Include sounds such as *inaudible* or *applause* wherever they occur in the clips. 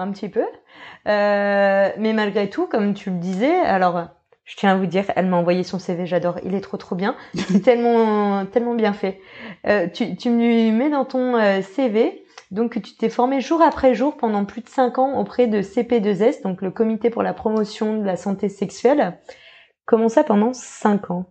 Un petit peu. Euh, mais malgré tout, comme tu le disais, alors je tiens à vous dire, elle m'a envoyé son CV, j'adore, il est trop trop bien, *laughs* c'est tellement tellement bien fait. Euh, tu, tu me mets dans ton euh, CV, donc tu t'es formé jour après jour pendant plus de 5 ans auprès de CP2S, donc le Comité pour la promotion de la santé sexuelle. Comment ça pendant 5 ans?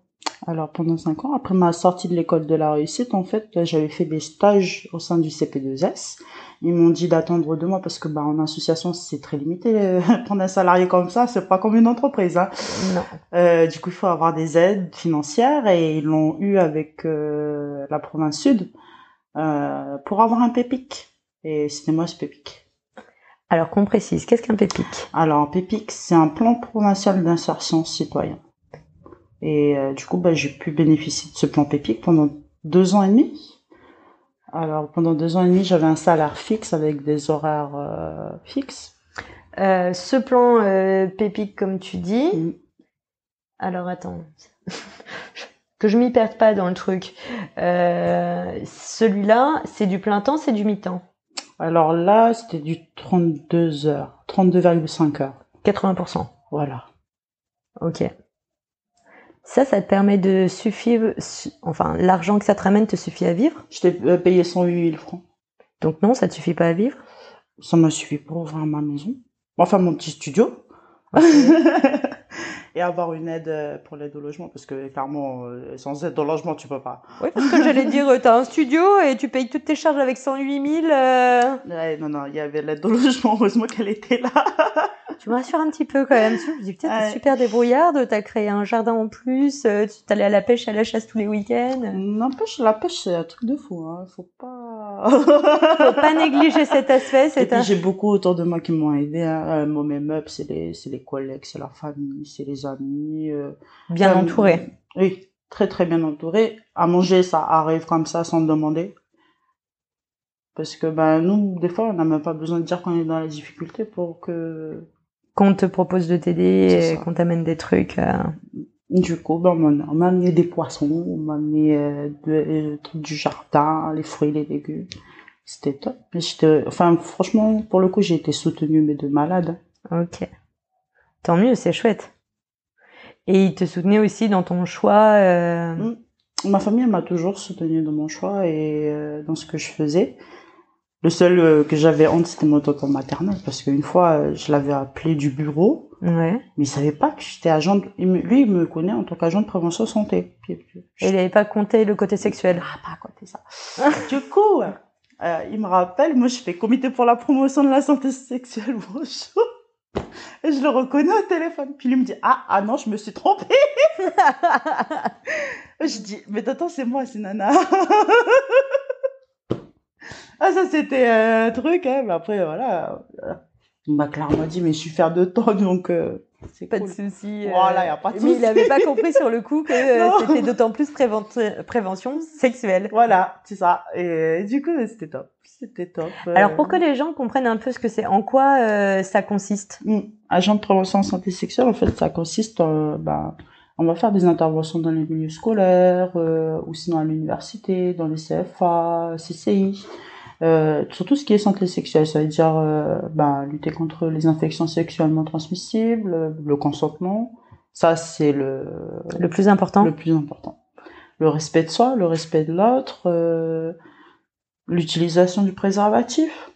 Alors pendant cinq ans, après ma sortie de l'école de la réussite, en fait, j'avais fait des stages au sein du CP2S. Ils m'ont dit d'attendre deux mois parce que bah en association c'est très limité. *laughs* Prendre un salarié comme ça, c'est pas comme une entreprise. Hein. Non. Euh, du coup, il faut avoir des aides financières et ils l'ont eu avec euh, la province sud euh, pour avoir un PEPIC. Et c'était moi ce PEPIC. Alors qu'on précise, qu'est-ce qu'un PEPIC Alors un PEPIC, c'est un plan provincial d'insertion citoyen. Et euh, du coup, bah, j'ai pu bénéficier de ce plan PEPIC pendant deux ans et demi. Alors pendant deux ans et demi, j'avais un salaire fixe avec des horaires euh, fixes. Euh, ce plan PEPIC, comme tu dis. Mm. Alors attends, *laughs* que je m'y perde pas dans le truc. Celui-là, c'est du plein temps, c'est du mi-temps. Alors là, c'était du 32 heures, 32,5 heures. 80%. Voilà. Ok. Ça, ça te permet de suffire, su- enfin, l'argent que ça te ramène te suffit à vivre? Je t'ai euh, payé 108 000 francs. Donc non, ça te suffit pas à vivre? Ça m'a suffi pour ouvrir ma maison. Enfin, mon petit studio. *laughs* et avoir une aide euh, pour l'aide au logement, parce que clairement, euh, sans aide au logement, tu peux pas. Oui, parce que j'allais dire, euh, t'as un studio et tu payes toutes tes charges avec 108 000. euh, Ouais, non, non, il y avait l'aide au logement, heureusement qu'elle était là. *laughs* Tu me rassures un petit peu quand même. Tu me dis, putain, t'es super débrouillarde, t'as créé un jardin en plus, euh, tu t'allais à la pêche, à la chasse tous les week-ends. N'empêche, la pêche, c'est un truc de fou, hein. Faut pas... *laughs* Faut pas négliger cet aspect, Et c'est puis un... j'ai beaucoup autour de moi qui m'ont aidé. Hein. Moi, mes meubles, c'est les, c'est les collègues, c'est la famille, c'est les amis. euh. bien Euh, entouré. Oui, très très bien entouré. À manger, ça arrive comme ça sans demander. Parce que ben nous, des fois, on n'a même pas besoin de dire qu'on est dans la difficulté pour que Qu'on te propose de t'aider, qu'on t'amène des trucs. euh, Du coup, ben, on m'a- amené des poissons, on m'a amené euh, de- euh, du jardin, les fruits, les légumes. C'était top. Enfin, franchement, pour le coup, j'ai été soutenue, mais de malade. Ok. Tant mieux, c'est chouette. Et il te soutenait aussi dans ton choix. euh, Mm. Ma famille m'a toujours soutenue dans mon choix et dans ce que je faisais. Le seul euh, que j'avais honte, c'était mon tonton maternel, parce qu'une fois, euh, je l'avais appelé du bureau, Ouais. mais il savait pas que j'étais agent. de- il me- Lui, il me connaît en tant qu'agent de prévention santé. Puis, Et il n'avait pas compté le côté sexuel. Ah, pas côté ça. *laughs* du coup, euh, il me rappelle, moi je fais comité pour la promotion de la santé sexuelle, *laughs* bonjour. Et je le reconnais au téléphone. Puis lui me dit, ah, ah non, je me suis trompée. *laughs* je dis, mais attends, c'est moi, c'est Nana. Ah, ça c'était un truc, hein. Mais après, voilà. euh, Il m'a clairement dit, mais je suis faire de temps, donc euh, c'est Pas cool. de souci. euh, Voilà, y a pas de Mais il n'avait pas compris sur le coup que euh, *laughs* c'était d'autant plus prévent- prévention sexuelle. Voilà, c'est ça. Et du coup, c'était top. C'était top. Alors pour que les gens comprennent un peu ce que c'est, en quoi ça consiste? Mm. Agent de prévention en santé sexuelle, en fait, ça consiste, bah, on va faire des interventions dans les milieux scolaires, ou sinon à l'université, dans les CFA, CCI, euh, sur tout ce qui est santé sexuelle, ça veut dire euh, bah, lutter contre les infections sexuellement transmissibles, le consentement, ça c'est le, Le plus important le plus important. Le respect de soi, le respect de l'autre, euh, l'utilisation du préservatif.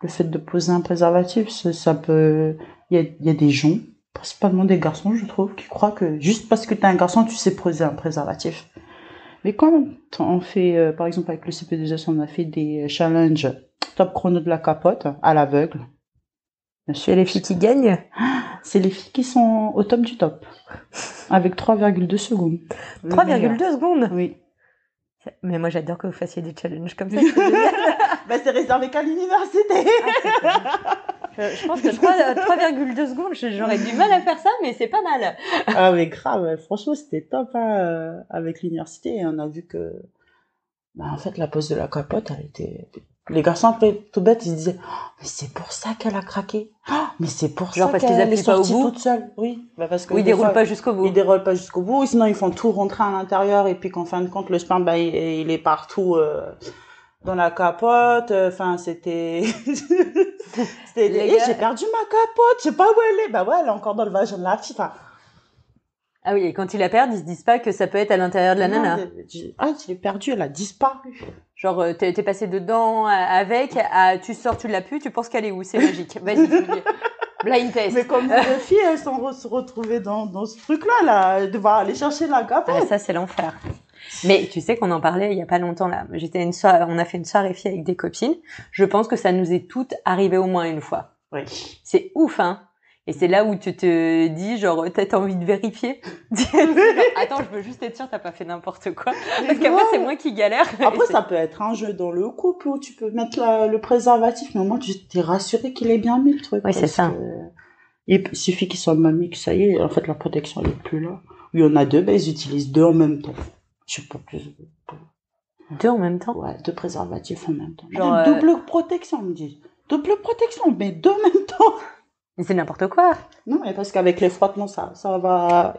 Le fait de poser un préservatif, ça, ça peut... Il y a, il y a des gens, principalement des garçons, je trouve, qui croient que juste parce que tu es un garçon, tu sais poser un préservatif. Mais quand on fait, euh, par exemple avec le CP2S, on a fait des challenges top chrono de la capote à l'aveugle. Chez les filles qui gagnent? *gasps* C'est les filles qui sont au top du top. Avec 3,2 secondes. *laughs* 3,2 secondes? Oui. Mais moi, j'adore que vous fassiez des challenges comme ça. *laughs* bah, c'est réservé qu'à l'université. Ah, *laughs* je, je pense que 3,2 secondes, j'aurais du mal à faire ça, mais c'est pas mal. ah, mais grave, franchement, c'était top hein, euh, avec l'université. Et on a vu que, bah, en fait, la pose de la capote, elle était. Les garçons, après, tout bête, ils se disaient oh, Mais c'est pour ça qu'elle a craqué. Oh, mais c'est pour Genre ça parce qu'ils appuient pas au bout toute seule. Oui, bah, parce que Oui, ils déroulent fois, pas jusqu'au bout. Ils déroulent pas jusqu'au bout, sinon ils font tout rentrer à l'intérieur et puis qu'en fin de compte le sperme bah, il, il est partout euh, dans la capote. Enfin c'était, *laughs* c'était Les Eh, j'ai perdu ma capote, je sais pas où elle est. Bah ouais, elle est encore dans le vagin de la fille. Enfin, Ah oui, et quand ils la perdent, ils se disent pas que ça peut être à l'intérieur de la non, nana. Ah, je l'ai perdue, elle a disparu. Genre, euh, t'es passé dedans euh, avec, à, tu sors, tu l'as plus, tu penses qu'elle est où? C'est magique. Vas-y, blind test. Mais comme les filles, elles sont re- se retrouvées dans, dans ce truc-là, là, devoir aller chercher la capote. Ah, ça, c'est l'enfer. Mais tu sais qu'on en parlait il y a pas longtemps là. J'étais une soirée, on a fait une soirée fille avec des copines. Je pense que ça nous est toutes arrivé au moins une fois. Oui. C'est ouf, hein. Et c'est là où tu te dis, genre, t'as envie de vérifier. *laughs* Attends, je veux juste être sûre, t'as pas fait n'importe quoi. Parce qu'après, c'est moi qui galère. Après, *laughs* ça peut être un jeu dans le couple où tu peux mettre la- le préservatif, mais au moins tu t'es rassuré qu'il est bien mis le truc. Oui, c'est ça. que Il suffit qu'il soit mal mis, que ça y est, en fait la protection elle est plus là. Il y en a deux, ben ils utilisent deux en même temps. Je sais pas plus. Deux en même temps. Ouais, deux préservatifs en même temps. Genre, euh, Double protection, on me dit. Double protection, mais deux en même temps. Mais c'est n'importe quoi. Non, mais parce qu'avec les frottements, ça, ça va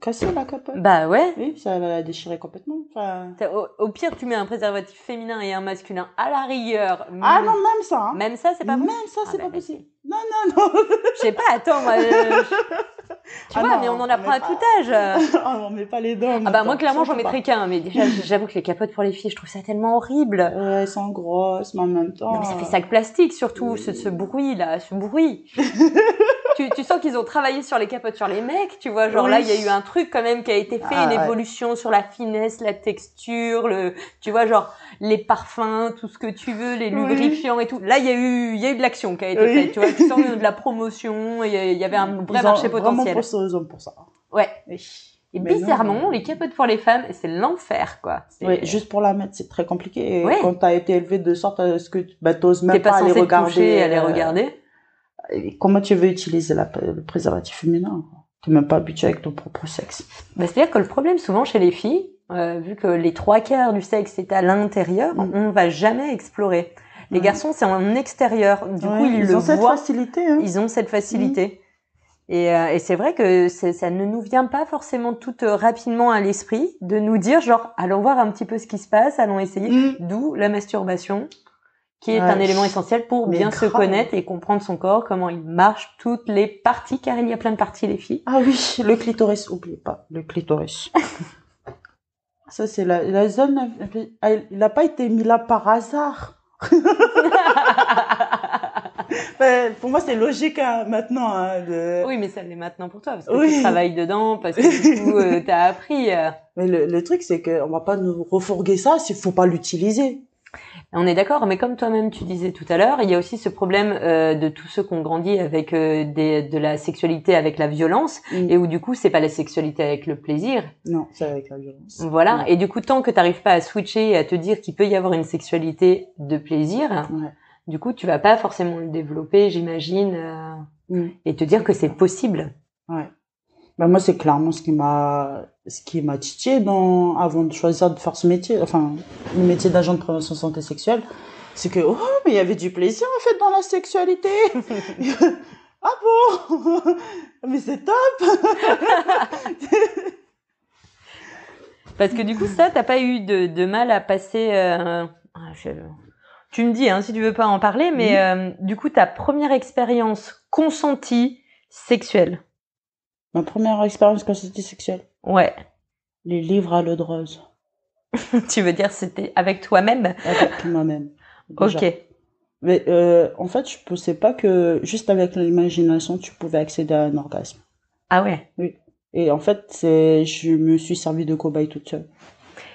casser la capote. Bah ouais. Oui, ça va la déchirer complètement. Enfin... Au, au pire, tu mets un préservatif féminin et un masculin à la rigueur. Ah non, même ça. Hein. Même ça, c'est pas même bon. ça, Ah c'est bah, pas mais possible. Non, non, non. Je sais pas, attends, moi. euh, *laughs* je- Tu Ah vois, non, mais on en apprend à pas- tout âge. Ah, *laughs* on met pas les dents. Ah bah moi clairement j'en mettrais qu'un, mais déjà j'avoue que les capotes pour les filles, je trouve ça tellement horrible. Ouais, elles sont grosses, mais en même temps. Non mais ça fait sac plastique surtout, ce, ce bruit là, ce bruit. *laughs* tu, tu sens qu'ils ont travaillé sur les capotes sur les mecs, tu vois, genre Oui. là il y a eu un truc quand même qui a été fait, Ah, une ouais. évolution sur la finesse, la texture, le, tu vois genre les parfums, tout ce que tu veux, les Oui. lubrifiants et tout. Là il y a eu, il y a eu de l'action qui a été Oui. faite, tu vois, tu sens de la promotion, il y, avait un vrai Ils marché Vraiment potentiel. hommes pour ça. Ouais. Et Mais bizarrement, non. les capotes pour les femmes, c'est l'enfer quoi. Oui, juste pour la mettre, c'est très compliqué. Et Ouais. quand t'as été élevé de sorte à ce que tu bah, t'oses même pas, pas, aller regarder. toucher, aller euh, regarder. Comment tu veux utiliser la, le préservatif féminin T'es même pas habitué avec ton propre sexe. Bah, C'est-à-dire que le problème souvent chez les filles, euh, vu que les trois quarts du sexe est à l'intérieur, Mm. on va jamais explorer. Les Ouais. garçons, c'est en extérieur. Du Ouais, coup, ils, le ont cette voient, facilité. Hein. ils ont cette facilité. Et, euh, et c'est vrai que ça ne nous vient pas forcément tout euh, rapidement à l'esprit de nous dire genre allons voir un petit peu ce qui se passe, allons essayer. Mm. D'où la masturbation, qui est Ouais. un élément essentiel pour Mais bien se connaître et comprendre son corps, comment il marche, toutes les parties, car il y a plein de parties les filles. Ah oui, le clitoris, oubliez pas, le clitoris. *laughs* Ça, c'est la, la zone, elle- il n'a pas été mis là par hasard. *laughs* Ben, pour moi, c'est logique hein, maintenant. hein, de- Oui, mais ça l'est maintenant pour toi, parce que Oui. tu travailles dedans, parce que du coup, euh, t'as appris. euh. *laughs* Mais le, le truc, c'est qu'on va pas nous refourguer ça s'il faut pas l'utiliser. On est d'accord, mais comme toi-même tu disais tout à l'heure, il y a aussi ce problème euh, de tous ceux qui ont grandi avec euh, des, de la sexualité avec la violence, Mm. et où du coup, c'est pas la sexualité avec le plaisir. Non, c'est avec la violence. Voilà. Ouais. Et du coup, tant que t'arrives pas à switcher et à te dire qu'il peut y avoir une sexualité de plaisir, Ouais. du coup, tu vas pas forcément le développer, j'imagine, euh, Mm. et te dire que c'est possible. Ouais. Ben moi, c'est clairement ce qui m'a, ce qui m'a titillé dans, avant de choisir de faire ce métier, enfin, le métier d'agent de prévention santé sexuelle. C'est que, oh, mais il y avait du plaisir, en fait, dans la sexualité. *laughs* ah bon? *laughs* mais c'est top! *laughs* Parce que du coup, ça, t'as pas eu de, de mal à passer. euh, ah, je- Tu me dis hein, si tu veux pas en parler, mais euh, du coup, ta première expérience consentie sexuelle? Ma première expérience c'était sexuelle. Ouais. Les livres à l'eau de rose. *laughs* tu veux dire c'était avec toi-même? Avec moi-même. Ok. Mais, euh, en fait, je pensais pas que juste avec l'imagination, tu pouvais accéder à un orgasme. Ah ouais? Et en fait, c'est, je me suis servi de cobaye toute seule.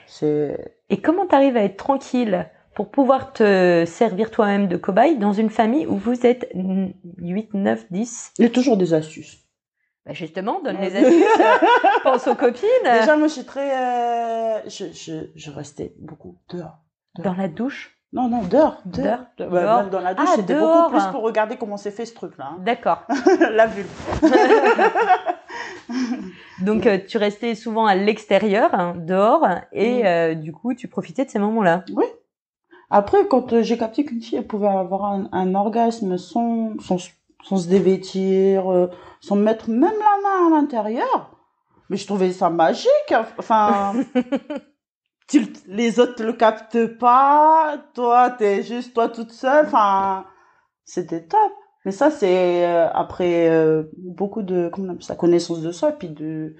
C'est, Et comment t'arrives à être tranquille pour pouvoir te servir toi-même de cobaye dans une famille où vous êtes 8, 9, 10 il y a toujours des astuces. Bah justement, donne les astuces. *laughs* Pense aux copines. Déjà, moi, je suis très. euh, je, je, je restais beaucoup dehors. Dans la douche? Non, non, dehors. Dehors. Dehors? Ouais, Dehors? même dans la douche, Ah, c'était beaucoup plus pour regarder comment c'est fait ce truc-là. hein. D'accord. *laughs* la vulve. *laughs* Donc euh, tu restais souvent à l'extérieur, hein, dehors, et euh, du coup tu profitais de ces moments-là. Après, quand euh, j'ai capté qu'une fille elle pouvait avoir un, un orgasme sans, sans, sans se dévêtir, euh, sans mettre même la main à l'intérieur, mais je trouvais ça magique. hein. Enfin, *laughs* tu le- les autres le captent pas, toi, t'es juste toi toute seule. Enfin, c'était top. Mais ça, c'est euh, après euh, beaucoup de comment on appelle ça, connaissance de soi, puis de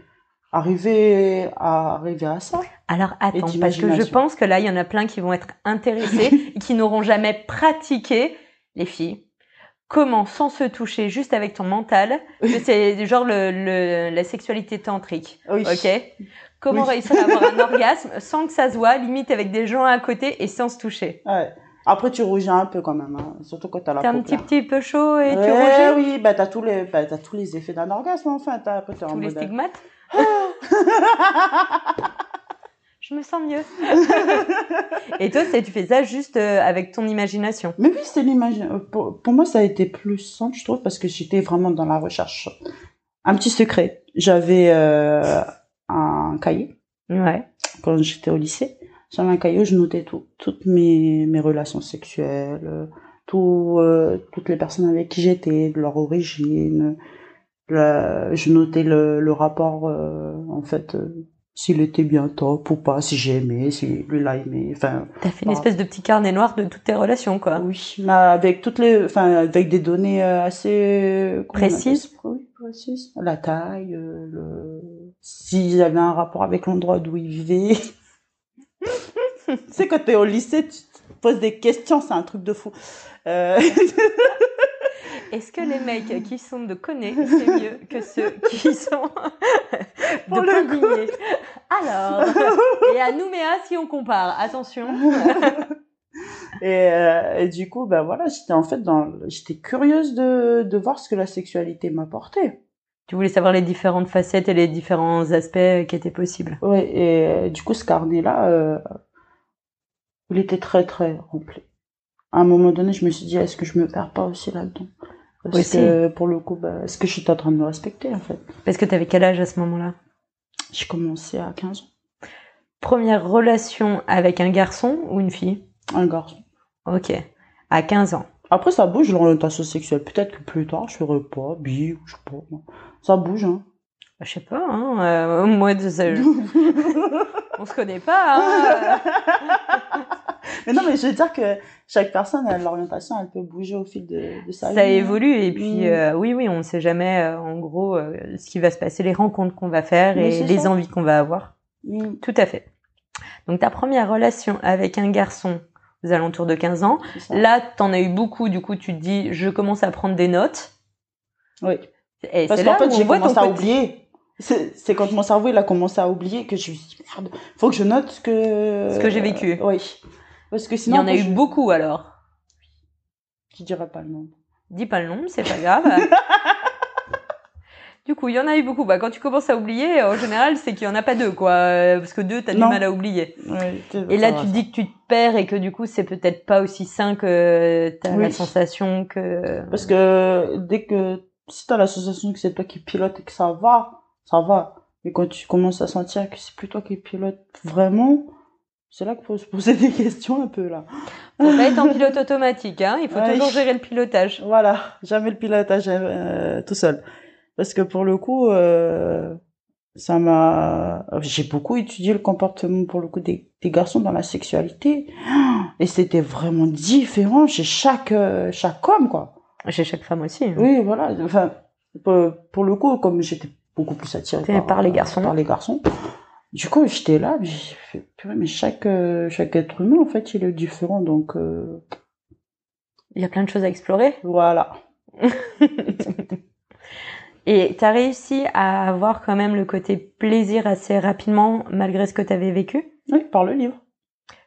arriver à arriver à ça. Alors attends, parce que je pense que là il y en a plein qui vont être intéressés et *laughs* qui n'auront jamais pratiqué les filles. Comment sans se toucher, juste avec ton mental, c'est genre le, le- la sexualité tantrique, Oui. ok Comment Oui. réussir à avoir un orgasme sans que ça se voit, limite avec des gens à côté et sans se toucher Ouais. Après, tu rougis un peu quand même, hein, surtout quand t'as la T'es un petit petit peu chaud et tu Ouais, rougis oui, bah t'as tous les, bah, t'as tous les effets d'un orgasme enfin. T'as après t'es en tous les mode. stigmates *laughs* Je me sens mieux. *laughs* et toi, tu fais ça juste euh, avec ton imagination. Mais oui, c'est l'image. euh, Pour, pour moi, ça a été plus simple, je trouve, parce que j'étais vraiment dans la recherche. Un petit secret. J'avais euh, un cahier Ouais. quand j'étais au lycée. J'avais un cahier où je notais tout, toutes mes, mes relations sexuelles, tout, euh, toutes les personnes avec qui j'étais, de leur origine. La- je notais le, le rapport, euh, en fait, euh, s'il était bien top ou pas, si j'aimais, si lui l'a aimé. Enfin, T'as fait une espèce de petit carnet noir de toutes tes relations, quoi. oui, mais avec toutes les, enfin, avec des données euh, assez appelle Précises. Oui, précises. La taille, euh, le, s'il avait un rapport avec l'endroit d'où il vivait. *laughs* tu sais, quand t'es au lycée, tu te poses des questions, c'est un truc de fou. Euh, *laughs* Est-ce que les mecs *laughs* qui sont de Coné, c'est mieux que ceux *laughs* qui sont de le Alors, *laughs* et à Nouméa, si on compare, attention. et, euh, et du coup, ben voilà, j'étais en fait dans, j'étais curieuse de, de voir ce que la sexualité m'apportait. Tu voulais savoir les différentes facettes et les différents aspects qui étaient possibles. Ouais, et euh, du coup, ce carnet-là, euh, il était très, très rempli. À un moment donné, je me suis dit, est-ce que je me perds pas aussi là-dedans? Parce Aussi. que, pour le coup, bah, est-ce que je suis en train de me respecter, en fait Parce que t'avais quel âge à ce moment-là? J'ai commencé à 15 ans. Première relation avec un garçon ou une fille? Un garçon. Ok. À 15 ans. Après, ça bouge, l'orientation sexuelle. Peut-être que plus tard, je ferai pas, bi, ou je sais pas. Ça bouge, hein. Je sais pas, hein. euh, moi, de ça- *laughs* on se connaît pas. Hein. *laughs* mais non, mais je veux dire que chaque personne, l'orientation, elle peut bouger au fil de, de sa vie. ça évolue et puis Mm. euh, oui oui on ne sait jamais euh, en gros euh, ce qui va se passer les rencontres qu'on va faire Mais et les ça. envies qu'on va avoir Mm, tout à fait donc ta première relation avec un garçon aux alentours de 15 ans là t'en as eu beaucoup du coup tu te dis je commence à prendre des notes Oui. et Parce qu'en fait, j'ai commencé à oublier. C'est c'est quand mon cerveau il a commencé à oublier que je me suis dit merde, faut que je note ce que. Ce que j'ai vécu. oui. Parce que il sinon. y en a eu je... beaucoup alors Je dirais pas le nom. dis pas le nom c'est pas grave *laughs* Du coup, il y en a eu beaucoup. Bah, quand tu commences à oublier, en général, c'est qu'il y en a pas deux, quoi. Euh, Parce que deux, t'as du mal à oublier. Et là, tu te dis que tu te perds et que du coup, c'est peut-être pas aussi sain que t'as Oui. la sensation que. Parce que dès que. Si t'as l'association que c'est toi qui pilote et que ça va, ça va. Mais quand tu commences à sentir que c'est plus toi qui pilote vraiment, c'est là qu'il faut se poser des questions un peu là. Faut pas être en pilote automatique, hein. Il faut Ouais. toujours gérer le pilotage. Voilà, jamais le pilotage euh, tout seul. Parce que pour le coup, euh, ça m'a. J'ai beaucoup étudié le comportement pour le coup des, des garçons dans la sexualité, et c'était vraiment différent chez chaque euh, chaque homme quoi. Chez chaque femme aussi. hein. Oui, voilà. Enfin, pour, pour le coup, comme j'étais beaucoup plus attirée par les garçons. par les garçons, du coup, j'étais là, j'ai fait, purée, mais chaque euh, chaque être humain en fait, il est différent, donc euh, Il y a plein de choses à explorer. voilà. *laughs* Et t'as réussi à avoir quand même le côté plaisir assez rapidement, malgré ce que t'avais vécu? Oui, par le livre.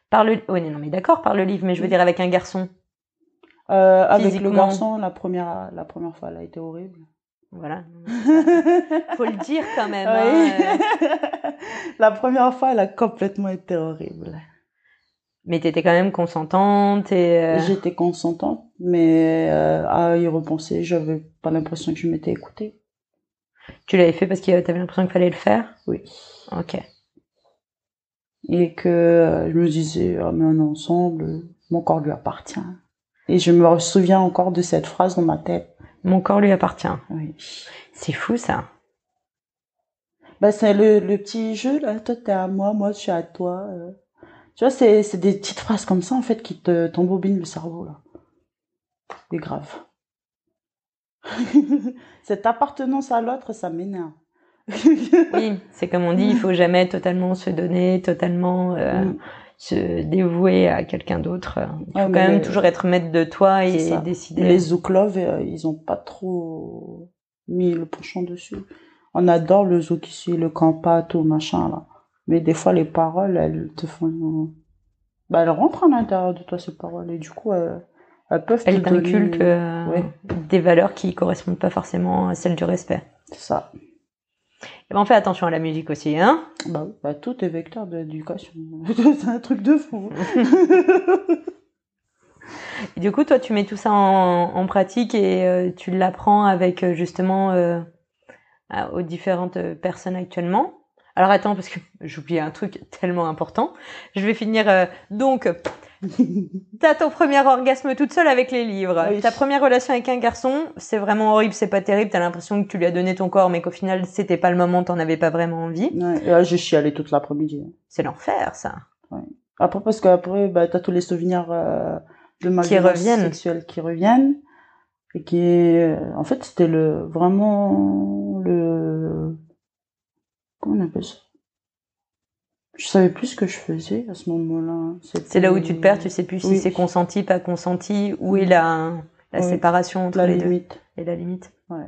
Par le. Oui, non, mais d'accord, par le livre, mais je veux dire avec un garçon. Euh, avec le garçon, la première, la première fois, elle a été horrible. Voilà. Faut le dire quand même. *laughs* hein, euh. *laughs* *laughs* La première fois, elle a complètement été horrible. Mais t'étais quand même consentante et. euh, J'étais consentante, mais euh, à y repenser, j'avais pas l'impression que je m'étais écoutée. Tu l'avais fait parce que t'avais l'impression qu'il fallait le faire? Oui. Ok. Et que euh, je me disais, ah, mais on est ensemble, mon corps lui appartient. Et je me souviens encore de cette phrase dans ma tête. Mon corps lui appartient. Oui. C'est fou ça. Bah, c'est le, le petit jeu, là. Toi, t'es à moi, moi, je suis à toi. euh. Tu vois, c'est, c'est des petites phrases comme ça, en fait, qui te, t'embobinent le cerveau, là. C'est grave. *laughs* Cette appartenance à l'autre, ça m'énerve. *laughs* Oui, c'est comme on dit, il faut jamais totalement se donner, totalement euh, Mm. se dévouer à quelqu'un d'autre. Il faut quand même toujours être maître de toi et décider. Les Zouk Love, euh, ils ont pas trop mis le penchant dessus. On adore le Zouk ici, le campa, tout machin, là. Mais des fois, les paroles, elles te font... Bah, elles rentrent à l'intérieur de toi, ces paroles. Et du coup, euh, elles peuvent te Elle donner- euh, Ouais. des valeurs qui correspondent pas forcément à celles du respect. C'est ça. Et ben, on fait attention à la musique aussi, hein Bah, bah, tout est vecteur d'éducation. *laughs* c'est un truc de fou. *laughs* Et du coup, toi, tu mets tout ça en, en pratique et euh, tu l'apprends avec justement euh, à- aux différentes euh, personnes actuellement. Alors attends, parce que *laughs* j'ai oublié un truc tellement important. Je vais finir. euh, donc, *laughs* t'as ton premier orgasme toute seule avec les livres. Oui. Ta première relation avec un garçon, c'est vraiment horrible, c'est pas terrible. T'as l'impression que tu lui as donné ton corps, mais qu'au final, c'était pas le moment, t'en avais pas vraiment envie. Ouais, et là, j'ai chialé toute l'après-midi. C'est l'enfer, ça. Après, parce qu'après, bah, t'as tous les souvenirs euh, de ma Qui reviennent. sexuelle qui reviennent. Et qui, euh, en fait, c'était le, vraiment comment on appelle ça? Je savais plus ce que je faisais à ce moment-là. C'est là où tu te perds, tu sais plus si c'est consenti, pas consenti, où est la, la Oui. séparation entre la les deux. et la limite. Ouais.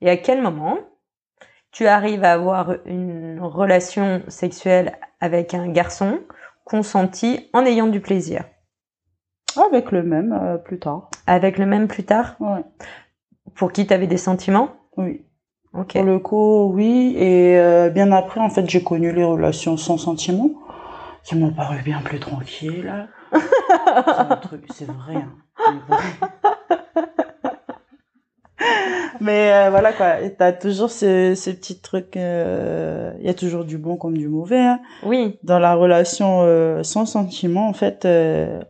Et à quel moment tu arrives à avoir une relation sexuelle avec un garçon consenti en ayant du plaisir? Avec le même, euh, plus tard. Avec le même plus tard? Ouais. Pour qui tu avais des sentiments? Oui. Ok. Pour le coup, oui. Et euh, bien après, en fait, j'ai connu les relations sans sentiment, qui m'ont paru bien plus tranquilles. c'est un truc, c'est vrai. hein. Vrai. *laughs* Mais euh, voilà quoi, t'as toujours ce, ce petit truc. euh, Il y a toujours du bon comme du mauvais. hein. Oui, Dans la relation euh, sans sentiment, en fait, euh,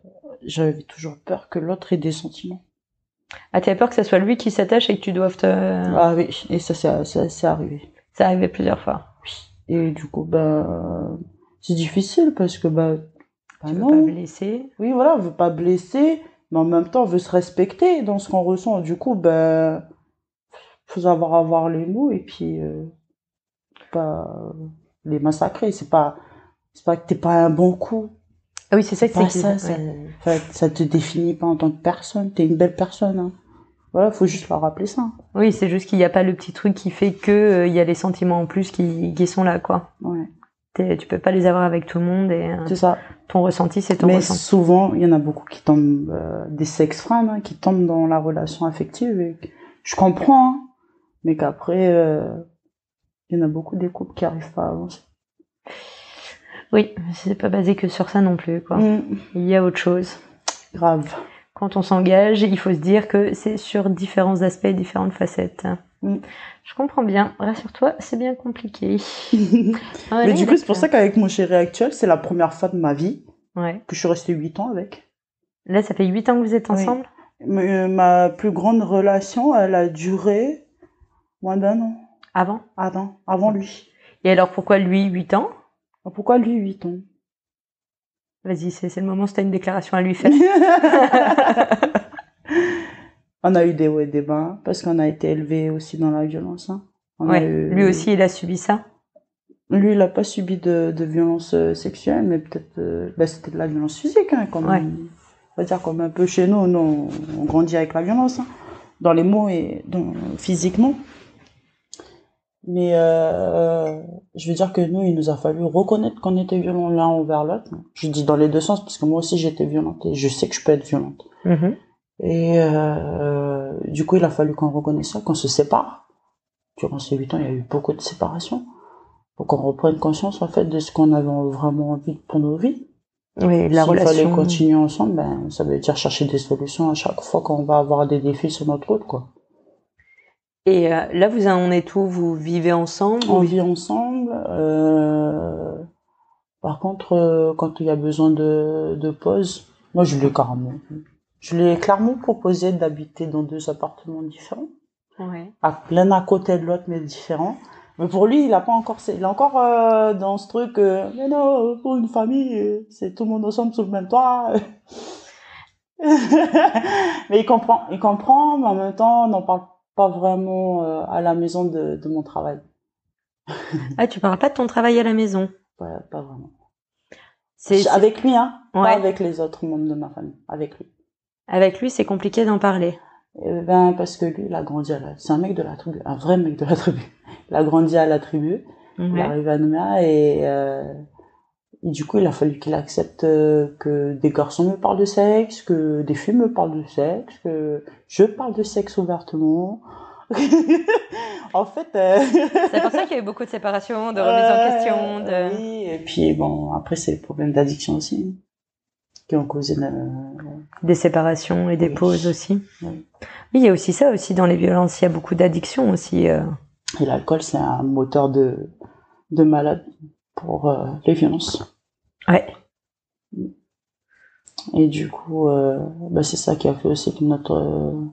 j'avais toujours peur que l'autre ait des sentiments. Ah, t'as peur que ce soit lui qui s'attache et que tu doives te... Ah oui, et ça, c'est ça, c'est arrivé. Ça arrivé plusieurs fois. Et du coup, bah, c'est difficile parce que, bah, bah tu veux pas blesser. Oui, voilà, on veut pas blesser, mais en même temps, on veut se respecter dans ce qu'on ressent. Du coup, bah, faut savoir avoir les mots et puis, euh, pas les massacrer. C'est pas, c'est pas que t'es pas un bon coup. Ah oui, c'est ça que c'est ça, ça, ouais. ça te définit pas en tant que personne. T'es une belle personne, hein. Voilà, faut juste leur rappeler ça. Oui, c'est juste qu'il n'y a pas le petit truc qui fait que euh, il y a les sentiments en plus qui, qui sont là, quoi. Ouais, Tu peux pas les avoir avec tout le monde et euh, c'est ça. ton ressenti, c'est ton Mais ressenti. souvent, il y en a beaucoup qui tombent, euh, des sex-friends, hein, qui tombent dans la relation affective. Et je comprends, hein, mais qu'après, euh, il y en a beaucoup des couples qui arrivent pas à avancer. Oui, c'est pas basé que sur ça non plus, quoi. Mm, Il y a autre chose. grave. Quand on s'engage, il faut se dire que c'est sur différents aspects, différentes facettes. Mm. Je comprends bien. Rassure-toi, c'est bien compliqué. *laughs* mais du coup, c'est pour ça qu'avec mon chéri actuel, c'est la première fois de ma vie Ouais. que je suis restée 8 ans avec. Là, ça fait huit ans que vous êtes ensemble. Euh, ma plus grande relation, elle a duré moins d'un an Avant. avant, avant lui. Et alors, pourquoi lui huit ans Pourquoi lui 8 ans? Vas-y, c'est le moment. Si t'as une déclaration à lui *laughs* faire. On a eu des hauts et des bas, parce qu'on a été élevé aussi dans la violence. hein. Ouais. eu- Lui aussi, il a subi ça. Lui, il n'a pas subi de, de violence euh, sexuelle, mais peut-être... euh, bah, c'était de la violence physique, hein, comme, Ouais. on va dire comme un peu chez nous, nous, on grandit avec la violence, hein, dans les mots et dans, physiquement. Mais euh, je veux dire que nous, il nous a fallu reconnaître qu'on était violents l'un envers l'autre. Je dis dans les deux sens, parce que moi aussi, j'étais violente, et je sais que je peux être violente. Mhm. Et euh, du coup, il a fallu qu'on reconnaisse ça, qu'on se sépare. durant ces huit ans, il y a eu beaucoup de séparations. Pour qu'on reprenne conscience, en fait, de ce qu'on avait vraiment envie pour nos vies. Oui, la S'il relation. fallait continuer ensemble, ben, ça veut dire chercher des solutions à chaque fois qu'on va avoir des défis sur notre route, quoi. Et euh, là, vous en êtes où? Vous vivez ensemble? On vit ensemble. euh, Par contre, euh, quand il y a besoin de, de pause, moi je l'ai carrément. Je l'ai clairement proposé d'habiter dans deux appartements différents, Ouais. à l'un à côté de l'autre mais différents. Mais pour lui, il a pas encore, il est encore euh, dans ce truc. mais non, pour une famille, c'est tout le monde ensemble sous le même toit. *laughs* mais il comprend, il comprend, mais en même temps, on n'en parle pas vraiment euh, à la maison de, de mon travail. Ah, tu parles pas de ton travail à la maison? Pas, pas vraiment. C'est Avec lui, hein. Ouais. Pas avec les autres membres de ma famille. Avec lui. Avec lui, c'est compliqué d'en parler. Eh ben, parce que lui, il a grandi à la, c'est un mec de la tribu, un vrai mec de la tribu. Il a grandi à la tribu. Il est arrivé à Nouméa et, euh, et du coup, il a fallu qu'il accepte euh, que des garçons me parlent de sexe, que des filles me parlent de sexe, que je parle de sexe ouvertement. *laughs* en fait, euh, *laughs* C'est pour ça qu'il y a eu beaucoup de séparations, de remises en question. De... Euh, Oui, et puis bon, après, c'est les problèmes d'addiction aussi qui ont causé le, Des séparations et des Oui. pauses aussi. Oui. Il y a aussi ça aussi dans les violences. Il y a beaucoup d'addictions aussi. euh. Et l'alcool, c'est un moteur de, de malade pour euh, les violences. Ouais. Et du coup, euh, bah, c'est ça qui a fait aussi que notre, euh,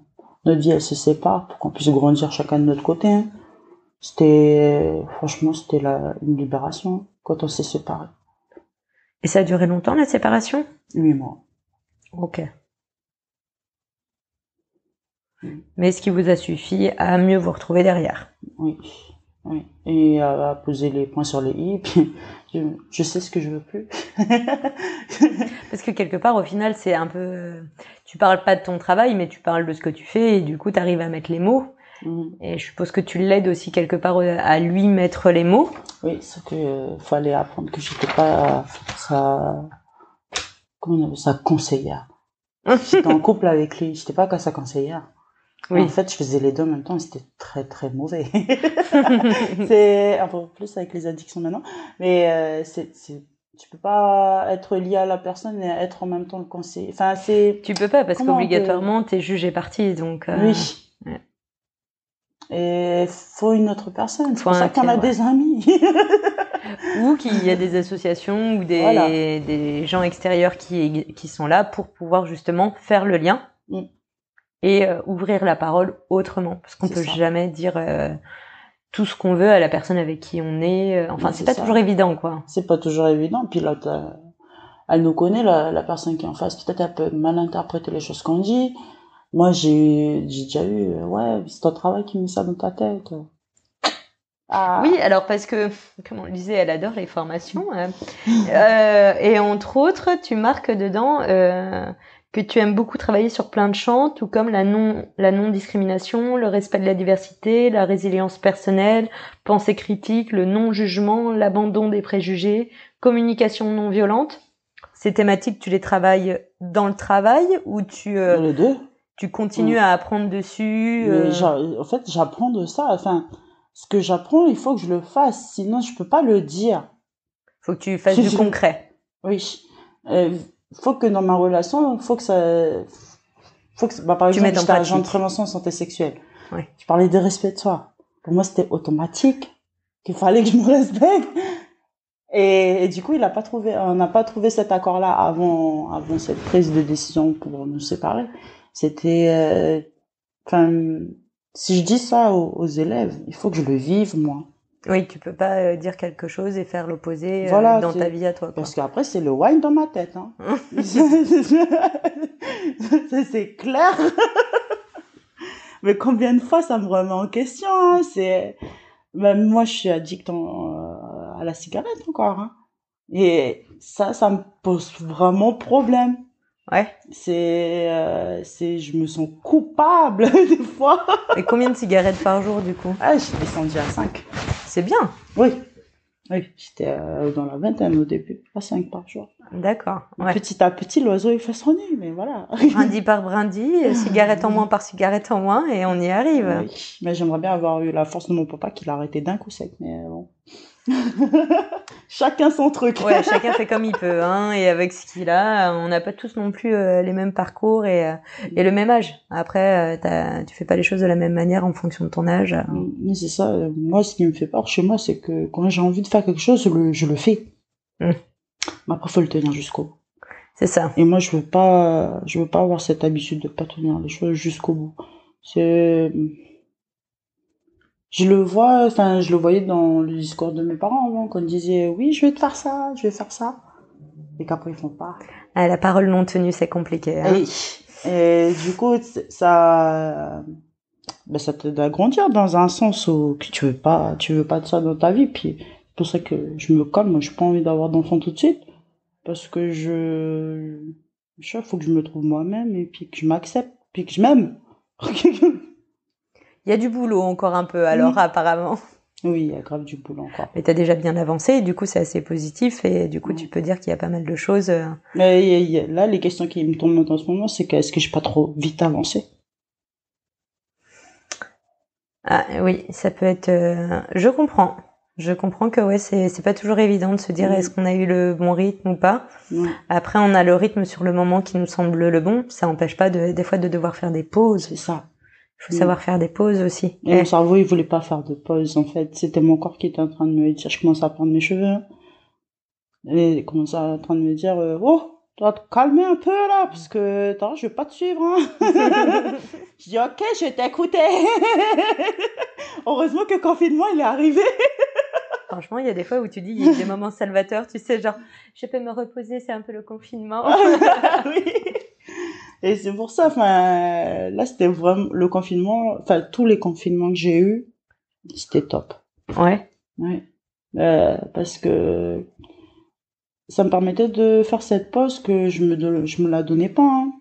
notre vie, elle se sépare pour qu'on puisse grandir chacun de notre côté. hein. C'était, franchement, c'était la, une libération quand on s'est séparés. Et ça a duré longtemps la séparation? Huit mois. Ok. Mais ce qui vous a suffi à mieux vous retrouver derrière? Oui. Oui. Et à, à poser les points sur les i, *laughs* puis je, je sais ce que je veux plus. *laughs* Parce que quelque part, au final, c'est un peu. Tu parles pas de ton travail, mais tu parles de ce que tu fais, et du coup, tu arrives à mettre les mots. Mhm. Et je suppose que tu l'aides aussi quelque part euh, à lui mettre les mots. Oui, c'est que euh, fallait apprendre que j'étais pas sa comment on appelle ça conseillère. *laughs* J'étais en couple avec lui, j'étais pas que sa conseillère. Oui. En fait, je faisais les deux en même temps et c'était très très mauvais. *laughs* *laughs* c'est un peu plus avec les addictions maintenant, mais euh, c'est c'est tu peux pas être lié à la personne et être en même temps le conseiller. Enfin, c'est tu peux pas, parce qu'obligatoirement, t'es jugé parti, donc. euh, oui. ouais. Et faut une autre personne. C'est Faut pour ça qu'on a des amis. *laughs* Ou qu'il y a des associations ou des, Voilà. des gens extérieurs qui, qui sont là pour pouvoir justement faire le lien Mm. Et euh, ouvrir la parole autrement. Parce qu'on peut ça. jamais dire euh, tout ce qu'on veut à la personne avec qui on est. euh, Enfin, c'est pas ça. toujours évident, quoi. c'est pas toujours évident. Puis là, elle nous connaît, la, la personne qui est en face. Peut-être elle peut mal interpréter les choses qu'on dit. Moi, j'ai déjà eu, ouais, c'est ton travail qui met ça dans ta tête. Ah. Oui, alors parce que, comme on le disait, elle adore les formations. euh, et entre autres, tu marques dedans euh, que tu aimes beaucoup travailler sur plein de champs, tout comme la non la non discrimination, le respect de la diversité, la résilience personnelle, pensée critique, le non jugement, l'abandon des préjugés, communication non violente. Ces thématiques, tu les travailles dans le travail ou tu euh, Les deux. tu continues Mm. à apprendre dessus euh, en fait, j'apprends de ça. Enfin, ce que j'apprends, il faut que je le fasse. Sinon, je peux pas le dire. Faut que tu fasses du concret. Oui. Euh, faut que dans ma relation, faut que ça, faut que, bah, par Tu exemple, j'étais agent de prévention en santé sexuelle. Ouais. Je parlais de respect de soi. Pour moi, c'était automatique qu'il fallait que je me respecte. Et, et du coup, il a pas trouvé, on n'a pas trouvé cet accord-là avant, avant cette prise de décision pour nous séparer. C'était, euh, enfin, si je dis ça aux, aux élèves, il faut que je le vive, moi. Oui, tu peux pas euh, dire quelque chose et faire l'opposé euh, Voilà, dans ta vie à toi. Quoi. Parce qu'après, c'est le wine dans ma tête. Hein. *laughs* *laughs* C'est clair. Mais combien de fois ça me remet en question hein, C'est même moi, je suis addict en- euh, à la cigarette encore. Hein. Et ça, ça me pose vraiment problème. Ouais. C'est, euh, c'est, je me sens coupable *laughs* des fois. Et combien de cigarettes par jour du coup? Ah, je suis descendue à 5. C'est bien. Oui. Oui, j'étais euh, dans la vingtaine au début, pas 5 par jour. D'accord. Ouais. Petit à petit, l'oiseau il fait son nid, mais voilà. *laughs* brindis par brindis, cigarette en moins par cigarette en moins, et on y arrive. Oui. Mais j'aimerais bien avoir eu la force de mon papa qui l'a arrêté d'un coup sec, mais bon. *laughs* chacun son truc. Ouais, *laughs* chacun fait comme il peut, hein, et avec ce qu'il a, on n'a pas tous non plus euh, les mêmes parcours et, euh, et le même âge. Après, euh, tu fais pas les choses de la même manière en fonction de ton âge. Mais c'est ça. Moi, ce qui me fait peur chez moi, c'est que quand j'ai envie de faire quelque chose, je le, je le fais. Mm. Mais après, faut le tenir jusqu'au bout. C'est ça. Et moi, je veux pas, je veux pas avoir cette habitude de pas tenir les choses jusqu'au bout. C'est, je le vois, enfin, je le voyais dans le discours de mes parents quand ils disaient oui, je vais te faire ça, je vais faire ça, et qu'après ils font pas. Ah, la parole non tenue, c'est compliqué. Hein. Et, et, du coup, ça, ben, ça t'aide à grandir dans un sens où tu veux pas, tu veux pas de ça dans ta vie. Puis c'est pour ça que je me calme. Moi, j'ai pas envie d'avoir d'enfant tout de suite parce que je, je faut que je me trouve moi-même et puis que je m'accepte, puis que je m'aime. *laughs* Il y a du boulot encore un peu, alors, apparemment. Oui, il y a grave du boulot encore. Mais t'as déjà bien avancé, et du coup, c'est assez positif, et du coup, tu peux dire qu'il y a pas mal de choses. euh, Mais là, les questions qui me tombent en ce moment, c'est que est-ce que j'ai pas trop vite avancé? Ah oui, ça peut être. euh, Je comprends. Je comprends que ouais, c'est pas toujours évident de se dire est-ce qu'on a eu le bon rythme ou pas. Après, on a le rythme sur le moment qui nous semble le bon. Ça n'empêche pas de, des fois de devoir faire des pauses. C'est ça. Il faut Mm. savoir faire des pauses aussi. Et mon cerveau, il voulait pas faire de pause, en fait. C'était mon corps qui était en train de me dire, je commence à prendre mes cheveux. Et il commence à en train de me dire, euh, oh, tu dois te calmer un peu, là, parce que, attends, je vais pas te suivre, hein. *laughs* je dis, ok, je vais t'écouter. *laughs* Heureusement que le confinement, il est arrivé. *laughs* Franchement, il y a des fois où tu dis, il y a des moments salvateurs, tu sais, genre, je peux me reposer, c'est un peu le confinement. oui. Et c'est pour ça, enfin, là, c'était vraiment le confinement, enfin, tous les confinements que j'ai eus, c'était top. ouais. Ouais. Euh, parce que ça me permettait de faire cette pause que je me je me la donnais pas. hein.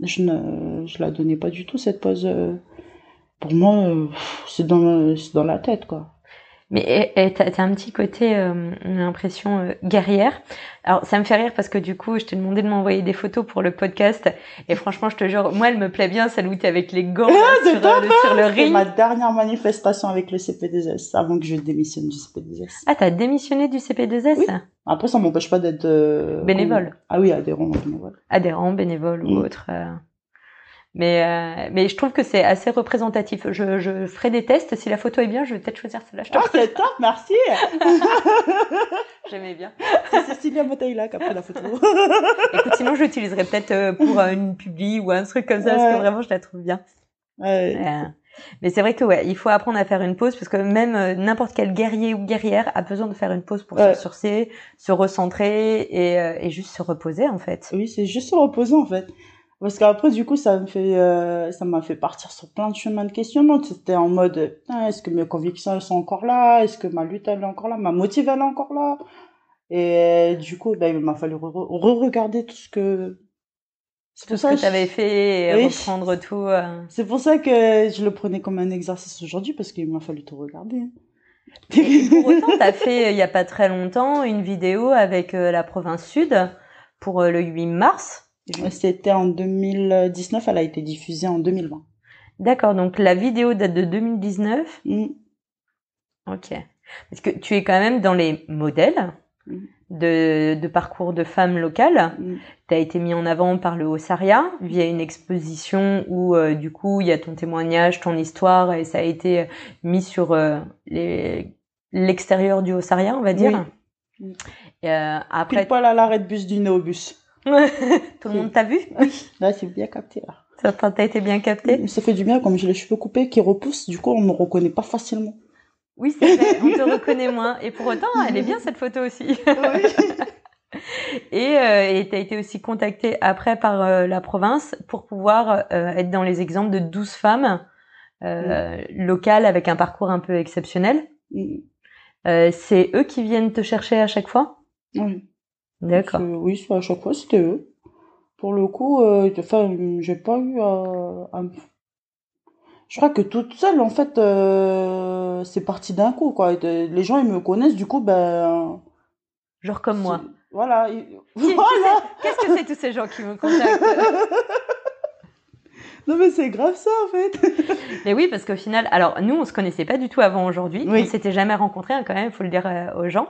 Je ne je la donnais pas du tout cette pause. euh. Pour moi, euh, c'est dans c'est dans la tête quoi. Mais et- et t'as un petit côté, euh, une impression euh, guerrière. Alors ça me fait rire parce que du coup, je t'ai demandé de m'envoyer des photos pour le podcast et franchement, je te jure, moi, elle me plaît bien celle où t'es avec les gants c'est sur, euh, le, sur le C'est ring. ma dernière manifestation avec le CP2S avant que je démissionne du CP2S. Ah, t'as démissionné du CP2S Oui. Après, ça m'empêche pas d'être euh, Bénévole. Ah oui, adhérent bénévole. adhérent, bénévole ou Mm. autre. Mais, euh, mais je trouve que c'est assez représentatif. Je, je ferai des tests. Si la photo est bien, je vais peut-être choisir celle-là. Ah, c'est top, merci. *laughs* J'aimais bien. c'est Cécilia Motaïla qui a pris la photo. *laughs* Écoute, sinon, je l'utiliserai peut-être euh, pour euh, une publi ou un truc comme ça, parce que vraiment, je la trouve bien. Ouais. Euh, mais c'est vrai que ouais, il faut apprendre à faire une pause parce que même euh, n'importe quel guerrier ou guerrière a besoin de faire une pause pour Ouais. se ressourcer, se recentrer et, euh, et juste se reposer en fait. Oui, c'est juste se reposer en fait. Parce qu'après, du coup, ça me fait, euh, ça m'a fait partir sur plein de chemins de questionnement. C'était en mode, est-ce que mes convictions elles sont encore là? Est-ce que ma lutte elle est encore là? Ma motive elle est encore là? Et du coup, ben, il m'a fallu re- re- re-regarder tout ce que, c'est Tout pour ce ça que tu avais fait et Oui. reprendre tout. euh. c'est pour ça que je le prenais comme un exercice aujourd'hui parce qu'il m'a fallu tout regarder. Et pour *laughs* autant, t'as fait il y a pas très longtemps une vidéo avec euh, la province sud pour euh, le 8 mars. C'était en 2019, elle a été diffusée en 2020. D'accord, donc la vidéo date de 2019. Mm. Ok. Parce que tu es quand même dans les modèles Mhm. de, de parcours de femmes locales. Mm. Tu as été mis en avant par le Haut-Saria via une exposition où euh, du coup il y a ton témoignage, ton histoire et ça a été euh, mis sur euh, l'extérieur du Haut-Saria, on va dire. Oui. Et, euh, Pile après, poil à l'arrêt de bus du Néobus. *laughs* tout le monde t'a vu? Là, c'est bien capté, là. Ça t'a été bien capté? Ça fait du bien, comme j'ai les cheveux coupés qui repoussent, du coup, on me reconnaît pas facilement. Oui, c'est vrai, *laughs* on te reconnaît moins. Et pour autant, elle est bien cette photo aussi. *laughs* Et euh, et t'as été aussi contactée après par euh, la province pour pouvoir euh, être dans les exemples de 12 femmes euh, locales avec un parcours un peu exceptionnel. Mm. C'est eux qui viennent te chercher à chaque fois? Oui. D'accord. C'est- Oui, à chaque fois, c'était eux. Pour le coup, euh, enfin, j'ai pas eu à, je crois que toute seule, en fait, euh, c'est parti d'un coup, quoi. Les gens, ils me connaissent, du coup, ben. Genre comme moi. Voilà. *laughs* voilà. Qu'est-ce que c'est tous ces gens qui me contactent? *laughs* Non mais c'est grave ça en fait. *laughs* mais oui parce qu'au final, alors nous on se connaissait pas du tout avant aujourd'hui, oui. on s'était jamais rencontrés hein, quand même, faut le dire euh, aux gens.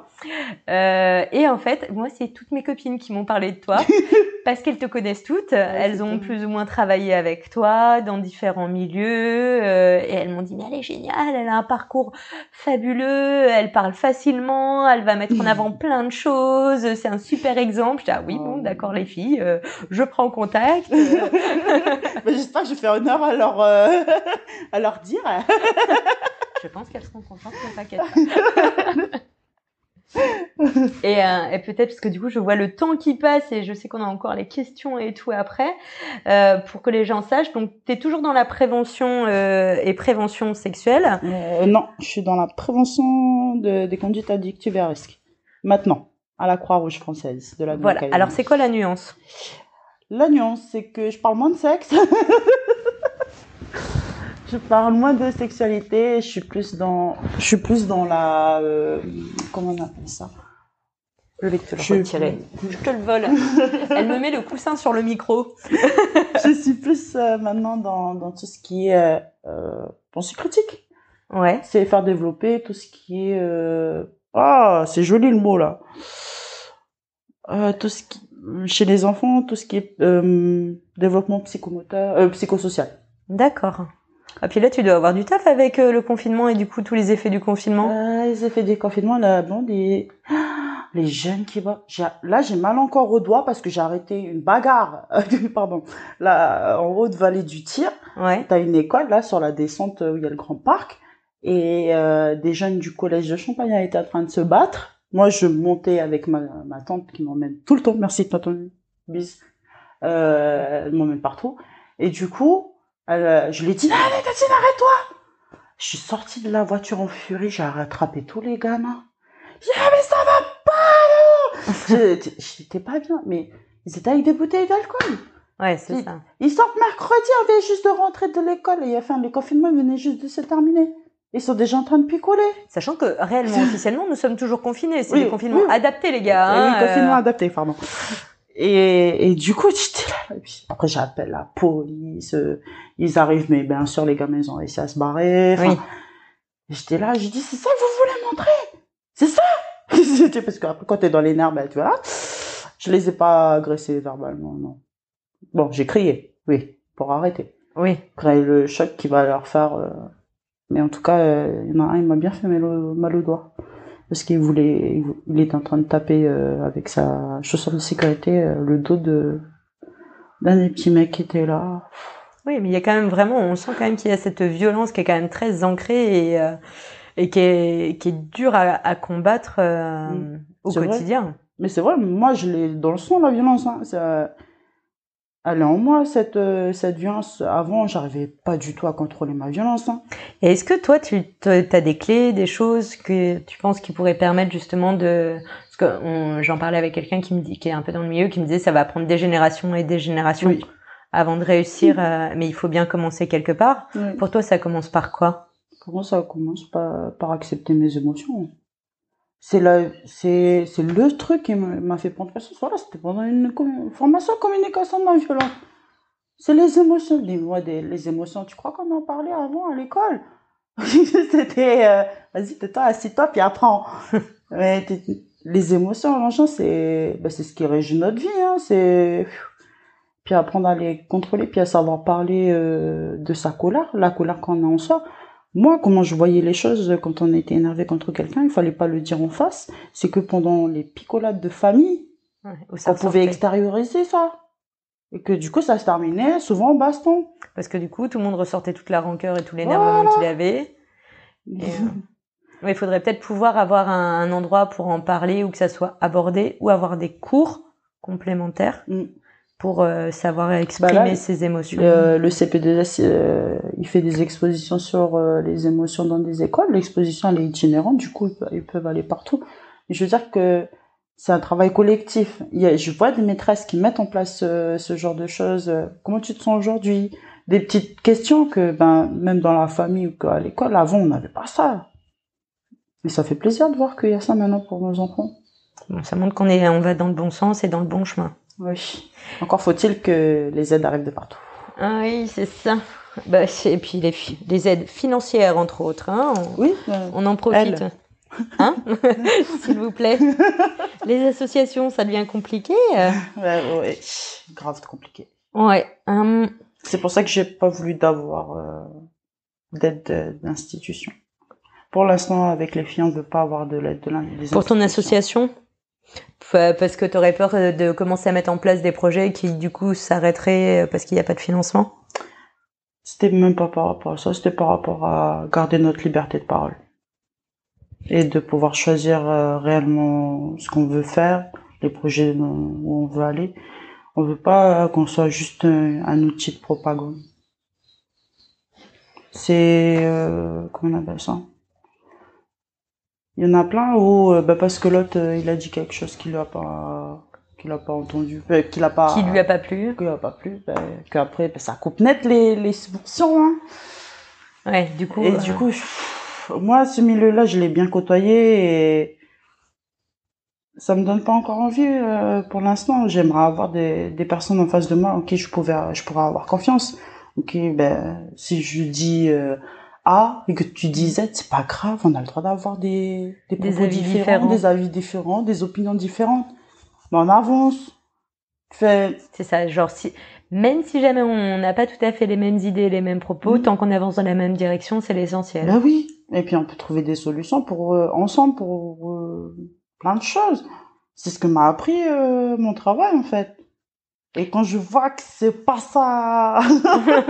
Euh, et en fait, moi c'est toutes mes copines qui m'ont parlé de toi *laughs* parce qu'elles te connaissent toutes, elles ont plus ou moins travaillé avec toi dans différents milieux euh, et elles m'ont dit mais elle est géniale, elle a un parcours fabuleux, elle parle facilement, elle va mettre en avant *laughs* plein de choses, c'est un super exemple. Je dis ah oui bon oh. d'accord les filles, euh, je prends contact. J'espère je fais honneur à leur euh, *laughs* à leur dire. *laughs* je pense qu'elles seront contentes, ne t'inquiète pas. *laughs* et, euh, et peut-être parce que du coup je vois le temps qui passe et je sais qu'on a encore les questions et tout après euh, pour que les gens sachent. Donc tu es toujours dans la prévention euh, et prévention sexuelle? Euh, non je suis dans la prévention de, des conduites addictives et à risque. Maintenant à la Croix-Rouge française de la voilà. Alors c'est quoi la nuance? La nuance c'est que je parle moins de sexe *laughs* je parle moins de sexualité, je suis plus dans, je suis plus dans la, euh, comment on appelle ça? Je vais te le je... retirer. Je te le vole. *laughs* Elle me met le coussin sur le micro. *laughs* je suis plus euh, maintenant dans, dans tout ce qui est euh, pensée critique. Ouais. C'est faire développer tout ce qui est, euh... ah, c'est joli le mot là. Euh, tout ce qui, chez les enfants, tout ce qui est euh, développement psychomoteur, euh, psychosocial. D'accord. Et ah, puis là, tu dois avoir du taf avec euh, le confinement et du coup tous les effets du confinement. Euh, les effets du confinement, là, bon, les, *gasps* les jeunes qui vont. Là, j'ai mal encore au doigt parce que j'ai arrêté une bagarre. *laughs* Pardon. Là, en haut de vallée du Tir. Ouais. T'as une école là sur la descente où il y a le grand parc et euh, des jeunes du collège de Champagne étaient en train de se battre. Moi, je montais avec ma, ma tante qui m'emmène tout le temps. Merci, tonton. Bis. Euh, elle m'emmène partout. Et du coup, euh, je lui ai dit, allez, Tatine, arrête-toi! Je suis sortie de la voiture en furie, j'ai rattrapé tous les gamins. J'ai dit, ah, mais ça va pas, là! J'étais pas bien, mais ils étaient avec des bouteilles d'alcool. Ouais, c'est ça. Ils sortent mercredi, on vient juste de rentrer de l'école, et enfin, le confinement venait juste de se terminer. Ils sont déjà en train de picoler. Sachant que réellement, *laughs* officiellement, nous sommes toujours confinés. C'est des confinements adaptés, les gars. Hein, oui, confinement euh... adapté, pardon. Et, et du coup, j'étais là. après, j'appelle la police. Euh, ils arrivent, mais bien sûr, les gamins, ils ont réussi à se barrer. oui. J'étais là, je dis, c'est ça que vous voulez montrer? C'est ça? *laughs* Parce qu'après, quand t'es dans les nerfs, ben, tu vois, je les ai pas agressés verbalement, non. Bon, j'ai crié, oui, pour arrêter. Oui. Après, le choc qui va leur faire... Euh, mais en tout cas, euh, il y en a un, il m'a bien fait mal au, mal au doigt parce qu'il voulait, il était en train de taper euh, avec sa chaussure de sécurité euh, le dos de d'un des petits mecs qui était là. Oui, mais il y a quand même vraiment, on sent quand même qu'il y a cette violence qui est quand même très ancrée et et qui est qui est dure à, à combattre mm. au quotidien. Mais c'est vrai, moi je l'ai dans le sang la violence. Hein. Ça, est en moi cette euh, cette violence. Avant, j'arrivais pas du tout à contrôler ma violence. Hein. Et est-ce que toi, tu as des clés, des choses que tu penses qui pourraient permettre justement de parce que j'en parlais avec quelqu'un qui me dit qui est un peu dans le milieu, qui me disait ça va prendre des générations et des générations avant de réussir, euh, mais il faut bien commencer quelque part. Pour toi, ça commence par quoi? Comment ça commence par par accepter mes émotions c'est c'est le truc qui m'a fait prendre conscience voilà c'était pendant une formation communication non violence c'est les émotions. Dis-moi les émotions. Tu crois qu'on en parlait avant à l'école? *laughs* C'était euh, vas-y tais-toi assis-toi puis apprends. *laughs* Les émotions l'argent c'est ben, c'est ce qui régit notre vie hein. C'est puis apprendre à les contrôler puis à savoir parler euh, de sa colère la colère qu'on a en soi moi, comment je voyais les choses quand on était énervé contre quelqu'un, il fallait pas le dire en face. C'est que pendant les picolades de famille, on pouvait extérioriser ça. Et que du coup, ça se terminait souvent en baston. Parce que du coup, tout le monde ressortait toute la rancœur et tout l'énervement qu'il avait. *laughs* Mais euh, il faudrait peut-être pouvoir avoir un, endroit pour en parler ou que ça soit abordé ou avoir des cours complémentaires. Mm pour euh, savoir bah exprimer ses émotions. Le, le CPDS, euh, il fait des expositions sur euh, les émotions dans des écoles. L'exposition, elle est itinérante, du coup, ils peuvent aller partout. je veux dire que c'est un travail collectif. Il y a, je vois des maîtresses qui mettent en place ce genre de choses. Comment tu te sens aujourd'hui? Des petites questions que ben même dans la famille ou à l'école avant on n'avait pas ça. Mais ça fait plaisir de voir qu'il y a ça maintenant pour nos enfants. ça montre qu'on est, on va dans le bon sens et dans le bon chemin. Oui. Encore faut-il que les aides arrivent de partout. Ah oui, c'est ça. Bah, et puis les, les, aides financières, entre autres. Hein, on, oui. on en profite. Hein? *laughs* S'il vous plaît. Les associations, ça devient compliqué. Ouais, ouais. Grave compliqué. Ouais. Hum. C'est pour ça que j'ai pas voulu d'avoir euh, d'aide d'institution. Pour l'instant, avec les filles, on veut pas avoir de l'aide de. Pour ton association? Parce que tu aurais peur de commencer à mettre en place des projets qui, du coup, s'arrêteraient parce qu'il n'y a pas de financement? C'était même pas par rapport à ça, c'était par rapport à garder notre liberté de parole et de pouvoir choisir euh, réellement ce qu'on veut faire, les projets où on veut aller. On veut pas qu'on soit juste un, outil de propagande. C'est euh, comment on appelle ça? Il y en a plein où euh, bah parce que l'autre euh, il a dit quelque chose qui lui a pas qu'il a pas entendu, euh, qu'il a pas qui lui a pas plu, qui lui a pas plu, bah, qu'après bah, ça coupe net les les subventions. Hein. Ouais, du coup. Et du coup. Je moi, ce milieu-là, je l'ai bien côtoyé et ça me donne pas encore envie euh, pour l'instant. J'aimerais avoir des, des personnes en face de moi en qui je pouvais, je pourrais avoir confiance. Ok, ben si je dis euh, A et que tu dis Z, c'est pas grave. On a le droit d'avoir des des, des avis différents, des avis différents, des opinions différentes. Mais on avance. C'est ça, genre si même si jamais on n'a pas tout à fait les mêmes idées, les mêmes propos, mm. tant qu'on avance dans la même direction, c'est l'essentiel. Bah oui. Et puis on peut trouver des solutions pour euh, ensemble pour euh, plein de choses. C'est ce que m'a appris euh, mon travail en fait. Et quand je vois que c'est pas ça *laughs*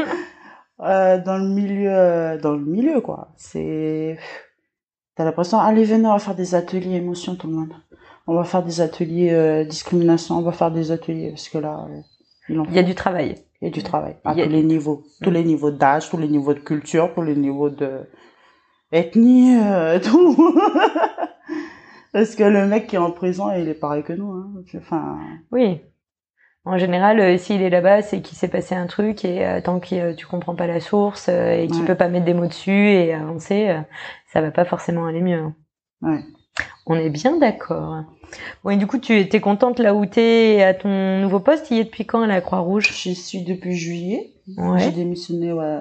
*laughs* dans le milieu, dans le milieu quoi, c'est t'as l'impression allez venez on va faire des ateliers émotion tout le monde. On va faire des ateliers discrimination, on va faire des ateliers parce que là il y a du travail. Il y a du travail à tous les niveaux, tous les niveaux d'âge, tous les niveaux de culture, tous les niveaux de ethnie, euh, *laughs* tout. Parce que le mec qui est en prison, il est pareil que nous. Hein. Enfin. Oui. En général, euh, s'il est là-bas, c'est qu'il s'est passé un truc et euh, tant que tu comprends pas la source et qu'il peut pas mettre des mots dessus et avancer, ça va pas forcément aller mieux. Ouais. On est bien d'accord. Bon, et du coup, tu étais contente là où t'es à ton nouveau poste? Il est depuis quand à la Croix-Rouge? J'y suis depuis juillet. Ouais. J'ai démissionné ouais,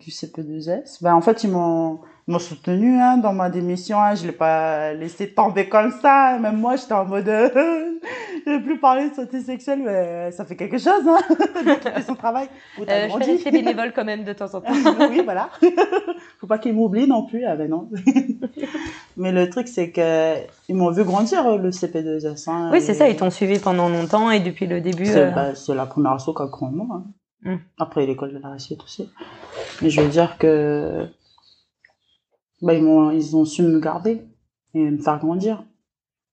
du CP2S. Ben, en fait, ils m'ont m'ont soutenu hein, dans ma démission. Hein. Je l'ai pas laissé tomber comme ça. Même moi, j'étais en mode, euh, *laughs* je vais plus parler de santé sexuelle, mais ça fait quelque chose, hein, *laughs* de son travail. Euh, je fais rester bénévole quand même de temps en temps. *laughs* oui, voilà. Faut pas qu'ils m'oublient non plus. Ah ben non. Mais le truc, c'est que ils m'ont vu grandir le CP2S. Hein, oui, c'est ça. Ils t'ont suivi pendant longtemps et depuis le début. C'est euh... bah, la première asso qu'a grand Hein. Mm. Après l'école de la réussite aussi. Mais je veux dire que bah, ils, ont, ils ont su me garder et me faire grandir.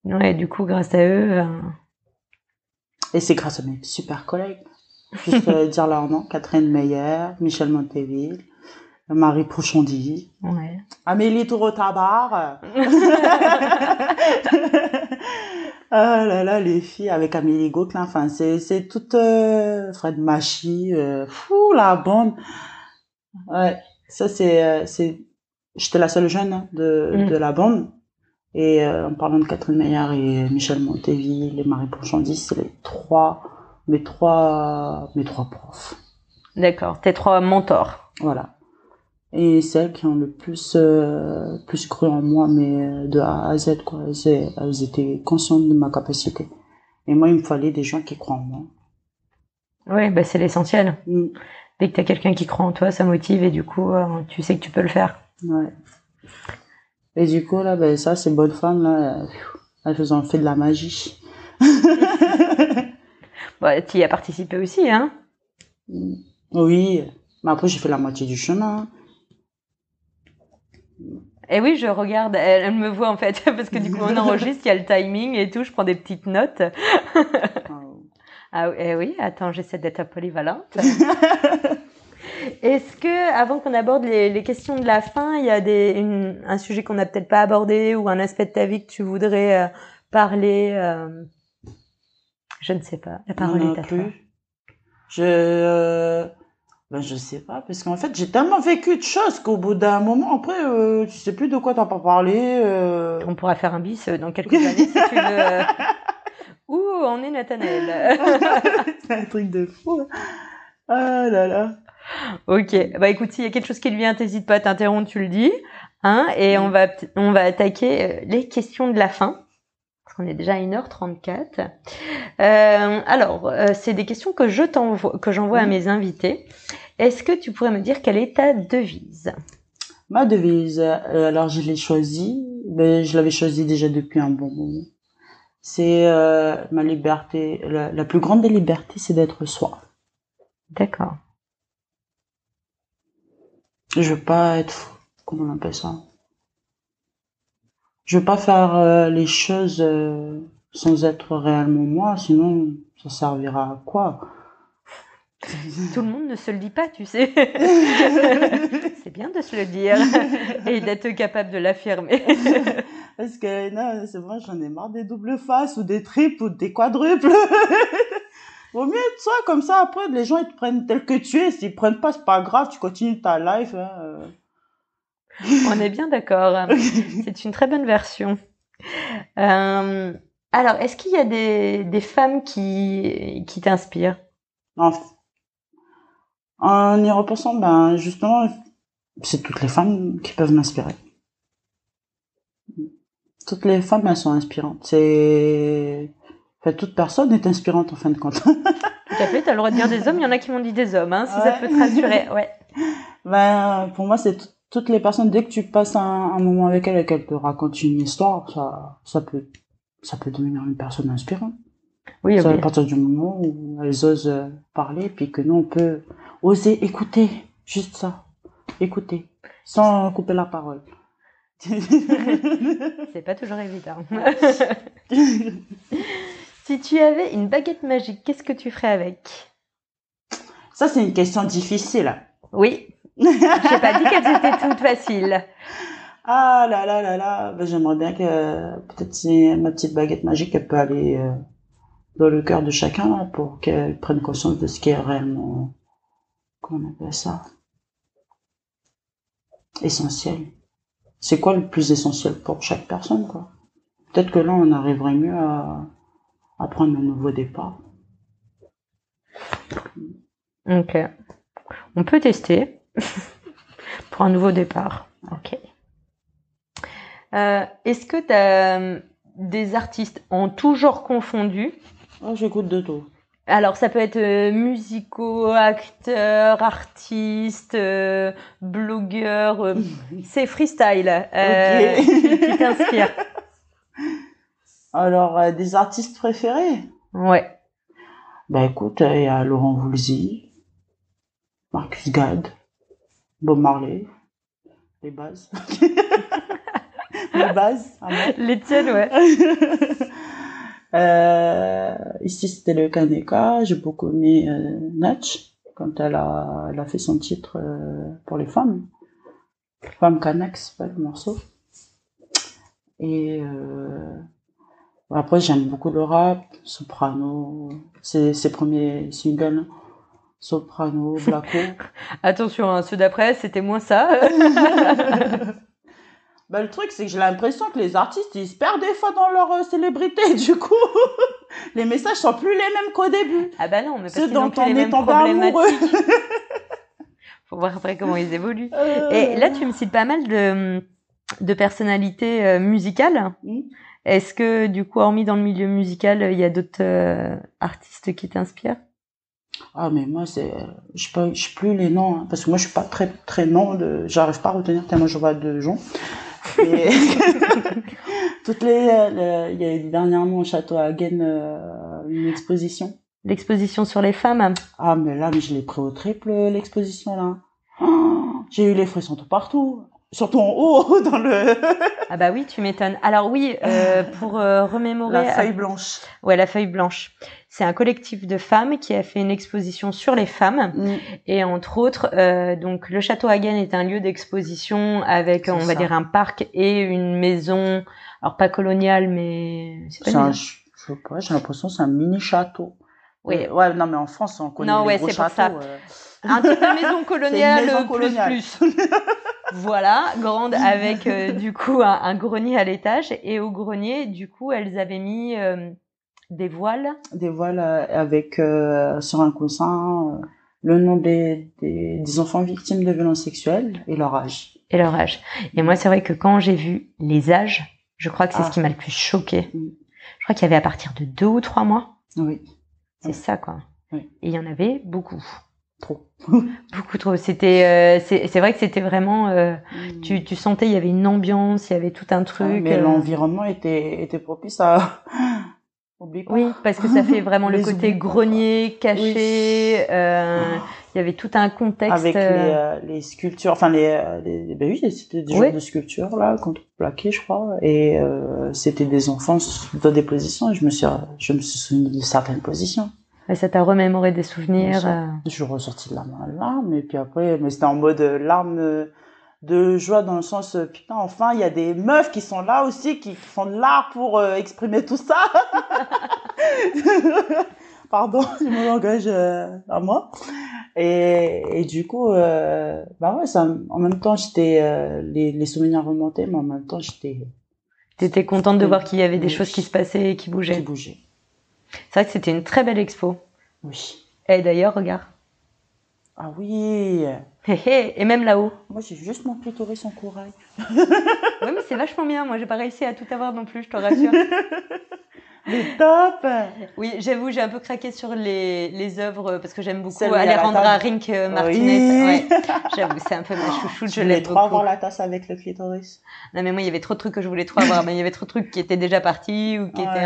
Ouais, du coup, grâce à eux. Euh... Et c'est grâce à mes super collègues. Juste euh, *laughs* dire leur nom Catherine Meyer, Michel Monteville, Marie Pouchondy, ouais. Amélie Tourotabar. *laughs* Ah là là, les filles avec Amélie Gauquelin, enfin, c'est, c'est toute, euh, Fred Machi, euh, fou, la bande. Ouais, ça c'est, euh, c'est, j'étais la seule jeune hein, de, mm. de la bande. Et euh, en parlant de Catherine Meyer et Michel Monteville et Marie Pourchandis, c'est les trois, mes trois, mes trois profs. D'accord, tes trois mentors. Voilà. Et celles qui ont le plus, euh, plus cru en moi, mais euh, de A à Z, quoi. Elles, elles étaient conscientes de ma capacité. Et moi, il me fallait des gens qui croient en moi. Oui, bah c'est l'essentiel. Mm. Dès que tu as quelqu'un qui croit en toi, ça motive et du coup, tu sais que tu peux le faire. Ouais. Et du coup, là, ben, ça, ces bonnes femmes, là, elles ont fait de la magie. *laughs* bah, tu y as participé aussi, hein Oui, mais après, j'ai fait la moitié du chemin. Et oui, je regarde, elle, elle, me voit en fait, *laughs* parce que du coup, on enregistre, il y a le timing et tout, je prends des petites notes. *laughs* ah, eh oui, attends, j'essaie d'être polyvalente. *laughs* Est-ce que, avant qu'on aborde les, les, questions de la fin, il y a des, une, un sujet qu'on n'a peut-être pas abordé ou un aspect de ta vie que tu voudrais euh, parler euh... Je ne sais pas. La parole non, est à plus. toi. Je, euh, Ben, je sais pas, parce qu'en fait, j'ai tellement vécu de choses qu'au bout d'un moment, après, euh, tu sais plus de quoi t'as pas parlé. Euh... On pourra faire un bis dans quelques années si tu veux. *laughs* Ouh, on est Nathanaël? *laughs* C'est un truc de fou. Ah là là. Ok, bah écoute, s'il y a quelque chose qui lui vient, t'hésites pas à t'interrompre, tu le dis. Hein, et on va, on va attaquer euh, les questions de la fin. On est déjà à 1h34. Euh, alors, euh, c'est des questions que je t'envoie, que j'envoie à mes invités. Est-ce que tu pourrais me dire quelle est ta devise? Ma devise, euh, alors je l'ai choisie, mais je l'avais choisie déjà depuis un bon moment. C'est euh, ma liberté, la, la, plus grande des libertés, c'est d'être soi. D'accord. Je veux pas être, comment on appelle ça Je veux pas faire euh, les choses sans être réellement moi, sinon ça servira à quoi? Tout le monde ne se le dit pas, tu sais. *laughs* c'est bien de se le dire *laughs* et d'être capable de l'affirmer. *laughs* Parce que non, c'est vrai, j'en ai marre des doubles faces ou des triples ou des quadruples. Vaut mieux être soi, comme ça, après, les gens, ils te prennent tel que tu es. S'ils prennent pas, c'est pas grave, tu continues ta life. Hein. On est bien d'accord. C'est une très bonne version. Euh, alors, est-ce qu'il y a des, des femmes qui, qui t'inspirent? En, en y repensant, ben, justement, c'est toutes les femmes qui peuvent m'inspirer. Toutes les femmes, elles sont inspirantes. C'est Enfin, toute personne est inspirante en fin de compte. *laughs* Tout à fait, tu as le droit de dire des hommes, il y en a qui m'ont dit des hommes, hein, si ça peut te rassurer. *laughs* Ouais. Ben, pour moi, c'est toutes les personnes, dès que tu passes un, un moment avec elles et qu'elles te racontent une histoire, ça, ça peut, ça peut devenir une personne inspirante. Oui, oui. à partir du moment où elles osent parler, puis que nous, on peut oser écouter, juste ça, écouter, sans couper la parole. *laughs* C'est pas toujours évident. *laughs* si tu avais une baguette magique, qu'est-ce que tu ferais avec? Ça, c'est une question difficile. Oui. J'ai pas dit qu'elles étaient toutes faciles. Ah là là là là, ben, j'aimerais bien que peut-être c'est ma petite baguette magique, elle peut aller euh, dans le cœur de chacun là, pour qu'elle prenne conscience de ce qui est réellement, comment on appelle ça, essentiel. C'est quoi le plus essentiel pour chaque personne quoi? Peut-être que là on arriverait mieux à, à prendre un nouveau départ. Ok. On peut tester *laughs* pour un nouveau départ. Ok. Euh, Est-ce que tu as des artistes en tout genre confondu? Oh, j'écoute de tout. Alors, ça peut être euh, musicaux, acteurs, artistes, euh, blogueurs. euh, *laughs* c'est freestyle euh, qui, qui t'inspire. *laughs* Alors, des artistes préférés? Ouais. Bah écoute, il y a Laurent Voulzy, Marcus Gad, Bob Marley, les bases. *laughs* les bases. Les tiennes, ouais. Euh, ici, c'était le Kaneka. J'ai beaucoup aimé euh, Natch quand elle a, elle a fait son titre euh, pour les femmes. Femme Kanak, c'est pas le morceau. Et euh, après, j'aime beaucoup le rap, Soprano, ses, ses premiers singles, Soprano, *laughs* Blacko. Attention, hein, ceux d'après, c'était moins ça. *laughs* Bah, le truc, c'est que j'ai l'impression que les artistes, ils se perdent des fois dans leur euh, célébrité. *laughs* Du coup, les messages sont plus les mêmes qu'au début. ah bah non, mais parce Ceux dont on les mêmes est tombé amoureux. *laughs* Faut voir après comment ils évoluent. *laughs* Et là, tu me cites pas mal de, de personnalités euh, musicales. Est-ce que, du coup, hormis dans le milieu musical, il y a d'autres euh, artistes qui t'inspirent? Ah, mais moi, c'est, je sais pas, je sais plus les noms, hein, parce que moi, je suis pas très, très nom de, j'arrive pas à retenir tellement je vois de gens. Et *laughs* *laughs* toutes les, le- il y a eu dernièrement au château à Hagen, euh, une exposition. L'exposition sur les femmes Ah, mais là, mais je l'ai pris au triple, l'exposition, là. Oh, *gasps* j'ai eu les frissons tout partout. Surtout en haut, *laughs* dans le, Ah bah oui, tu m'étonnes. Alors oui, euh, pour euh, remémorer... la feuille blanche. Ouais, la feuille blanche. C'est un collectif de femmes qui a fait une exposition sur les femmes. Mm. Et entre autres, euh, donc le château Hagen est un lieu d'exposition avec, on va dire, un parc et une maison, alors pas coloniale, mais c'est pas une je sais pas, j'ai l'impression que c'est un mini château. Oui. Euh, ouais, non, mais en France, on connaît Non, les ouais, gros châteaux. ça. euh. Un type de maison *laughs* coloniale, maison plus, coloniale. plus. *laughs* voilà, grande avec euh, du coup un, un grenier à l'étage et au grenier du coup elles avaient mis euh, des voiles? Des voiles euh, avec euh, sur un coussin euh, le nom des, des, des enfants victimes de violences sexuelles et leur âge. et leur âge. Et moi, c'est vrai que quand j'ai vu les âges, je crois que c'est Ah. ce qui m'a le plus choqué. Mm. Je crois qu'il y avait à partir de deux ou trois mois. Oui, C'est Oui. ça, quoi. Oui. Et il y en avait beaucoup. trop. *laughs* Beaucoup trop. C'était, euh, c'est vrai que c'était vraiment, euh, tu, tu sentais, il y avait une ambiance, il y avait tout un Ah, truc. mais euh, l'environnement était, était propice à... Oublie pas. Oui, parce que ça fait *laughs* vraiment le côté grenier, caché. euh, il y avait tout un contexte. Avec les, euh, euh, les sculptures, enfin les, les ben oui, c'était des Oui. genres de sculptures là, contreplaquées, je crois, et euh, c'était des enfants dans des positions. Et je me suis, je me suis souvenu de certaines positions. et ça t'a remémoré des souvenirs. Je suis ressortie de larmes en larmes, et puis après, mais c'était en mode larmes de joie dans le sens, euh, putain, enfin, il y a des meufs qui sont là aussi, qui font de l'art pour euh, exprimer tout ça. *laughs* Pardon, *laughs* je me langage euh, à moi. Et, et du coup, euh, bah ouais, ça, en même temps, j'étais, les, les souvenirs remontaient, mais en même temps, j'étais, T'étais contente de voir qu'il y avait des Oui. choses qui se passaient et qui qui bougeaient. C'est vrai que c'était une très belle expo. Oui. Et d'ailleurs, regarde. Ah oui. Et même là-haut. Moi, j'ai juste mon clitoris en corail. Oui, mais c'est vachement bien. Moi, j'ai pas réussi à tout avoir non plus, je te rassure. *laughs* Mais top! oui, j'avoue, j'ai un peu craqué sur les, les œuvres parce que j'aime beaucoup Celle Alejandra. Rink euh, Martinez. Oui. Ouais, *laughs* j'avoue, c'est un peu ma chouchoute, je, Je voulais l'aime trop beaucoup. avoir la tasse avec le clitoris. Non, mais moi, il y avait trop de trucs que je voulais trop avoir. mais il y avait trop de trucs qui étaient déjà partis ou qui Ouais. étaient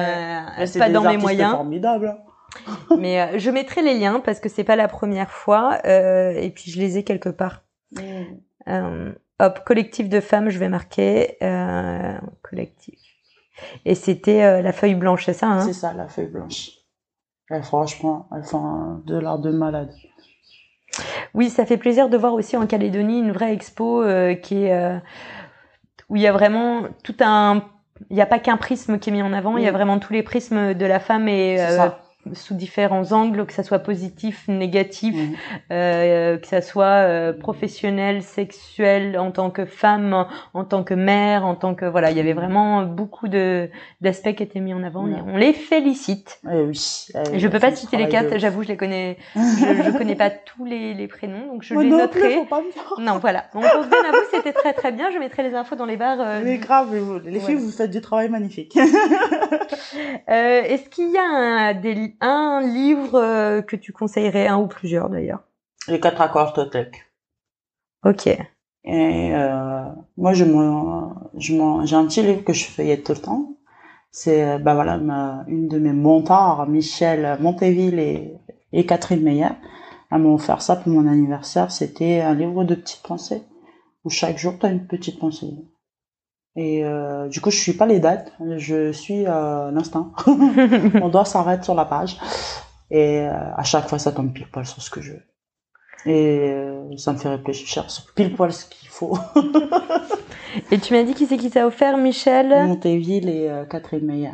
euh, c'est pas des dans mes moyens. formidables. *laughs* Mais euh, je mettrai les liens parce que c'est pas la première fois euh, et puis je les ai quelque part. Euh, hop, collectif de femmes, je vais marquer collectif. Et c'était la feuille blanche, c'est ça hein? C'est ça, la feuille blanche. Et franchement, elles font de l'art de malade. Oui, ça fait plaisir de voir aussi en Calédonie une vraie expo euh, qui est euh, où il y a vraiment tout un il n'y a pas qu'un prisme qui est mis en avant, il y a Oui. vraiment tous les prismes de la femme et euh. Sous différents angles, que ça soit positif, négatif, Mhm. euh, que ça soit euh, professionnel, sexuel, en tant que femme, en tant que mère, en tant que voilà, il y avait vraiment beaucoup de d'aspects qui étaient mis en avant. Et on les félicite. Eh oui. Et je peux pas citer les quatre, j'avoue, je les connais, *laughs* je, je connais pas tous les, les prénoms, donc je les noterai. Non, voilà. Donc vous, c'était très très bien. Je mettrai les infos dans les barres. euh, Mais grave, les filles, Voilà. vous faites du travail magnifique. *laughs* Euh, Est-ce qu'il y a un, des, un livre euh, que tu conseillerais, un ou plusieurs d'ailleurs les quatre accords Toltec. Ok. Et euh, moi, je j'ai un petit livre que je feuillette tout le temps. C'est, euh, bah voilà, ma, une de mes mentors, Michel Monteville et, et Catherine Meyer, elles m'ont offert ça pour mon anniversaire. C'était un livre de petites pensées où chaque jour, tu as une petite pensée. Et euh, du coup, je suis pas les dates, je suis euh, l'instinct. *laughs* Mon doigt s'arrête sur la page. Et euh, à chaque fois, ça tombe pile poil sur ce que je veux. Et euh, ça me fait réfléchir sur pile poil ce qu'il faut. *laughs* Et tu m'as dit qui c'est qui t'a offert, Michel? Monteville et Catherine Meyer.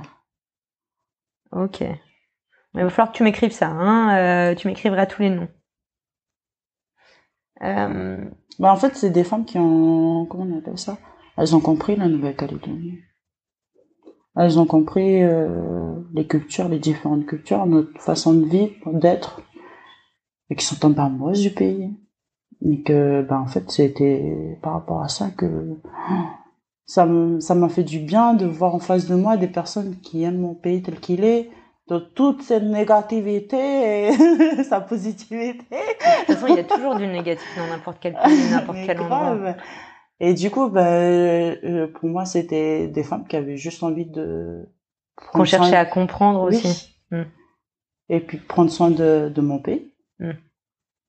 Ok. Mais il va falloir que tu m'écrives ça. Hein tu m'écriveras tous les noms. Bah, en fait, c'est des femmes qui ont, comment on appelle ça? Elles ont compris la Nouvelle-Calédonie. Elles ont compris euh, les cultures, les différentes cultures, notre façon de vivre, d'être, et qui sont tombées amoureuses du pays. Et que, bah, en fait, c'était par rapport à ça que ça m'a fait du bien de voir en face de moi des personnes qui aiment mon pays tel qu'il est, de toute cette négativité et *laughs* sa positivité. de toute façon, il y a toujours du négatif dans n'importe quel pays, n'importe *laughs* quel endroit. Et du coup, bah, euh, pour moi, c'était des femmes qui avaient juste envie de Qu'on soin- cherchait à comprendre Oui. aussi. Mm. Et puis prendre soin de, de mon pays. Mm.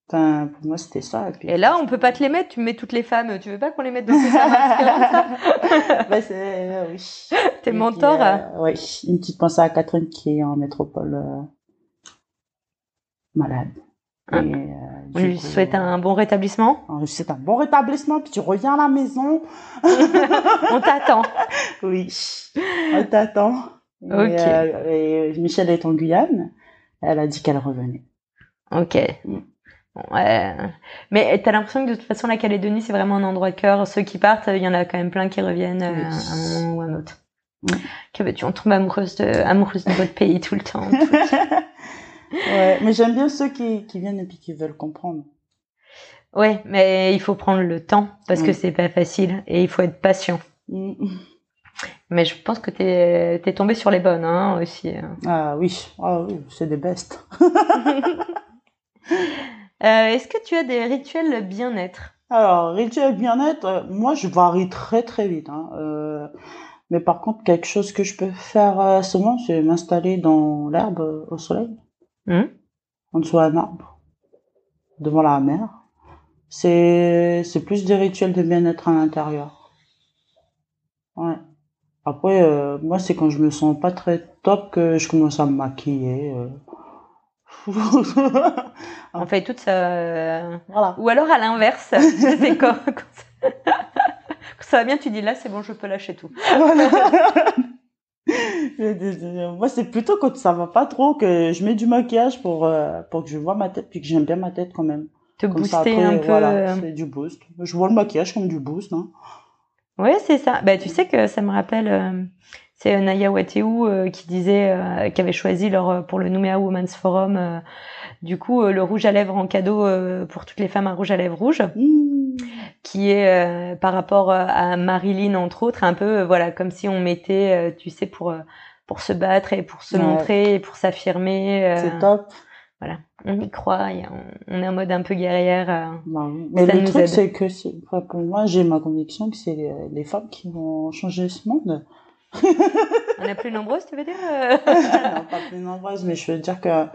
Enfin, pour moi, c'était ça. Et, puis, Et là, on peut pas te les mettre. Tu mets toutes les femmes. Tu veux pas qu'on les mette dans tes femmes *laughs* *laughs* bah, c'est, euh, oui. Tes puis, hein. euh, oui, une petite pensée à Catherine qui est en métropole euh, malade. Ah. Et, euh, On lui coup, souhaite un bon rétablissement. euh, C'est un bon rétablissement, puis tu reviens à la maison. *laughs* On t'attend. Oui, on t'attend. Et, Ok. euh, et Michel est en Guyane. Elle a dit qu'elle revenait. Ok. Mm. Ouais. Mais t'as l'impression que de toute façon, la Calédonie, c'est vraiment un endroit de cœur. Ceux qui partent, il y en a quand même plein qui reviennent euh, à un moment ou à un autre. Oui. Que veux-tu, on tombe amoureuse de, amoureuse de votre pays tout le temps. *laughs* ouais, mais j'aime bien ceux qui, qui viennent et puis qui veulent comprendre. ouais, mais il faut prendre le temps parce que Oui. c'est pas facile et il faut être patient. Mm. Mais je pense que t'es es tombé sur les bonnes hein, aussi. Ah oui, ah oui, c'est des bestes. *laughs* Euh, Est-ce que tu as des rituels bien-être? Alors, rituel bien-être, euh, moi je varie très très vite. Hein. Euh, mais par contre, quelque chose que je peux faire souvent, c'est m'installer dans l'herbe au soleil, Mhm. en dessous d'un arbre, devant la mer. C'est c'est plus des rituels de bien-être à l'intérieur. Ouais. Après, euh, moi c'est quand je me sens pas très top que je commence à me maquiller. euh. *laughs* On fait tout ça. euh, voilà. Ou alors à l'inverse, *laughs* c'est quand, quand ça... *laughs* quand ça va bien, tu dis là, c'est bon, je peux lâcher tout. Moi, c'est plutôt quand ça va pas trop que je mets du maquillage pour, euh, pour que je vois ma tête, puis que j'aime bien ma tête quand même. Te Comme ça, booster après, un peu. Voilà, euh, c'est du boost. Je vois le maquillage comme du boost. Hein. Ouais, c'est ça. Bah, tu sais que ça me rappelle, euh, c'est Naya Wateu euh, qui disait, euh, qui avait choisi leur, euh, pour le Nouméa Women's Forum, du coup, le rouge à lèvres en cadeau pour toutes les femmes à rouge à lèvres rouge, Mmh. qui est par rapport à Marilyn entre autres, un peu, voilà, comme si on mettait, tu sais, pour pour se battre et pour se Ouais. montrer et pour s'affirmer. euh, C'est top. on y croit, et on, on est en mode un peu guerrière. euh. Bah. Mais le truc, c'est que pour moi, j'ai ma conviction que c'est les, les femmes qui vont changer ce monde. *laughs* On est plus nombreuses, tu veux dire euh? *laughs* Non, pas plus nombreuses, mais je veux dire que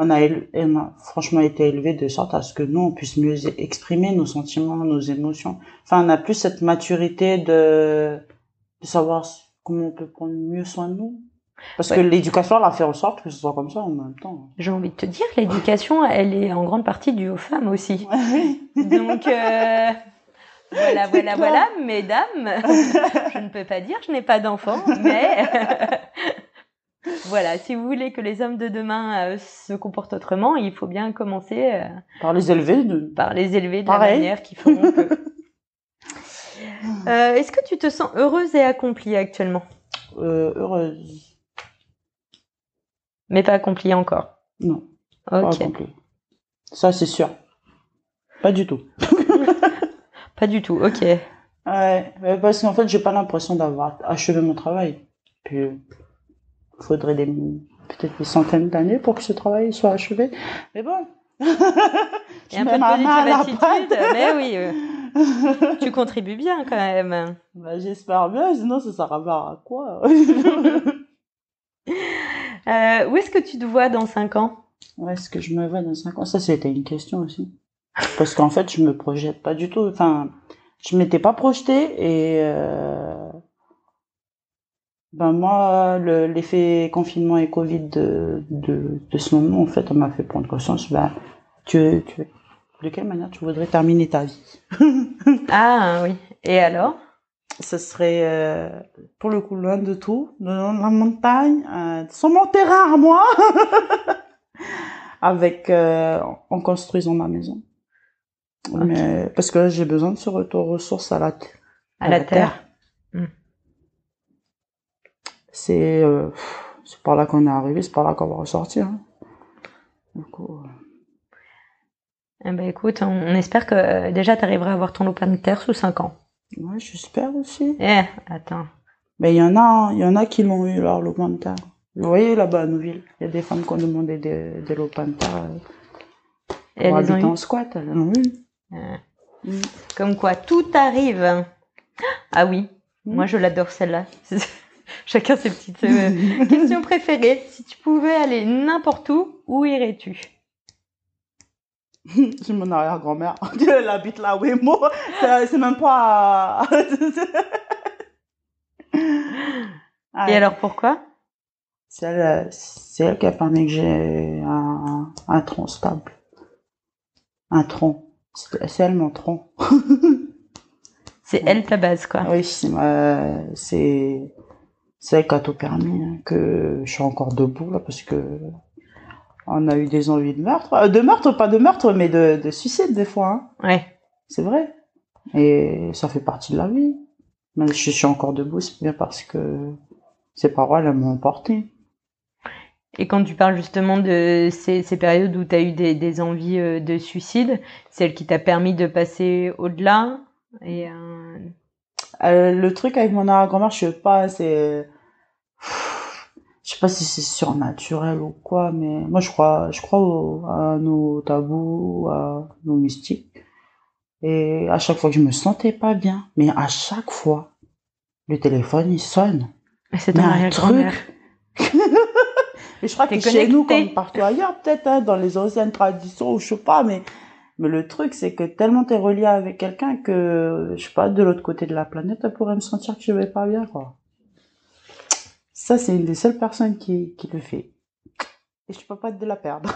on a, éle- on a franchement été élevés de sorte à ce que nous, on puisse mieux exprimer nos sentiments, nos émotions. Enfin, on a plus cette maturité de, de savoir comment on peut prendre mieux soin de nous. Parce que Ouais. l'éducation, elle a fait en sorte que ce soit comme ça en même temps. J'ai envie de te dire, l'éducation, elle est en grande partie due aux femmes aussi. *laughs* Oui. Donc, euh, voilà, voilà, clair. voilà, mesdames, *laughs* je ne peux pas dire, je n'ai pas d'enfants, mais *laughs* voilà, si vous voulez que les hommes de demain euh, se comportent autrement, il faut bien commencer euh, Par les élever, de... par les élever de Pareil. la manière qui feront que. *laughs* Euh, Est-ce que tu te sens heureuse et accomplie actuellement? Euh, heureuse. Mais pas accomplie encore? Non, pas Ok. accompli. Ça, c'est sûr. Pas du tout. Pas du tout, ok. Ouais, parce qu'en fait, j'ai pas l'impression d'avoir achevé mon travail. Puis, il faudrait des, peut-être des centaines d'années pour que ce travail soit achevé. Mais bon. Il y a un peu de positive attitude, mais oui, *laughs* tu contribues bien quand même. Bah, j'espère bien, sinon ça sert à quoi? *laughs* *laughs* Euh, où est-ce que tu te vois dans 5 ans? Ouais, est-ce que je me vois dans 5 ans? Ça, c'était une question aussi. Parce qu'en fait, je me projette pas du tout. Enfin, je m'étais pas projetée et, euh, ben moi, le- l'effet confinement et Covid de, de, de ce moment, en fait, on m'a fait prendre conscience, ben, tu, tu, de quelle manière tu voudrais terminer ta vie? *laughs* Ah oui. Et alors? Ce serait, euh, pour le coup, loin de tout, dans la montagne, euh, sur mon terrain à moi, *laughs* avec, en construisant ma maison. Mais, parce que j'ai besoin de ce retour aux sources à la, t- À la terre. Hmm. C'est, euh, c'est par là qu'on est arrivé, c'est par là qu'on va ressortir. hein. Du coup, euh, Eh ben écoute, on, on espère que euh, déjà tu arriveras à avoir ton lopin de terre sous 5 ans. ouais, j'espère aussi. Eh, attends. Mais il y en a, il y en a qui l'ont eu, leur lopin de terre. Vous voyez, là-bas à Nouville, il y a des femmes qui ont demandé des, des lopins de terre euh, Et elles les ont habiter eu. en squat, elles l'ont eu. Euh, Mm. Comme quoi, tout arrive. Ah oui, Mm. moi je l'adore celle-là. *laughs* Chacun ses petites euh, *laughs* questions préférées. Si tu pouvais aller n'importe où, où irais-tu? *laughs* C'est mon arrière-grand-mère. Elle habite là, oui, moi. C'est c'est même pas. Et alors pourquoi? C'est elle, euh, qui a permis que j'ai un, un tronc stable. Un tronc. C'est elle mon tronc. C'est elle ta base, quoi. Oui, c'est ma- c'est c'est elle qui a tout permis, hein, que je suis encore debout là parce que on a eu des envies de meurtre. Euh, de meurtre, pas de meurtre, mais de, de suicide des fois. Hein. Ouais. C'est vrai. Et ça fait partie de la vie. Mais je suis encore debout, c'est bien parce que ces paroles, elles m'ont emporté. Et quand tu parles justement de ces, ces périodes où tu as eu des, des envies euh, de suicide, celle qui t'a permis de passer au-delà et euh... Euh, le truc avec mon arrière-grand-mère, je sais pas, c'est, je sais pas si c'est surnaturel ou quoi, mais moi je crois, je crois au- à nos tabous, à nos mystiques. Et à chaque fois que je me sentais pas bien, mais à chaque fois, le téléphone il sonne. C'est un arrière-grand-mère. *laughs* Et je crois que chez nous, comme partout ailleurs, peut-être, hein, dans les anciennes traditions, ou je sais pas, mais, mais le truc, c'est que tellement t'es relié avec quelqu'un que, je sais pas, de l'autre côté de la planète, elle pourrait me sentir que je vais pas bien, quoi. Ça, c'est une des seules personnes qui, qui le fait. Et je peux pas te la perdre.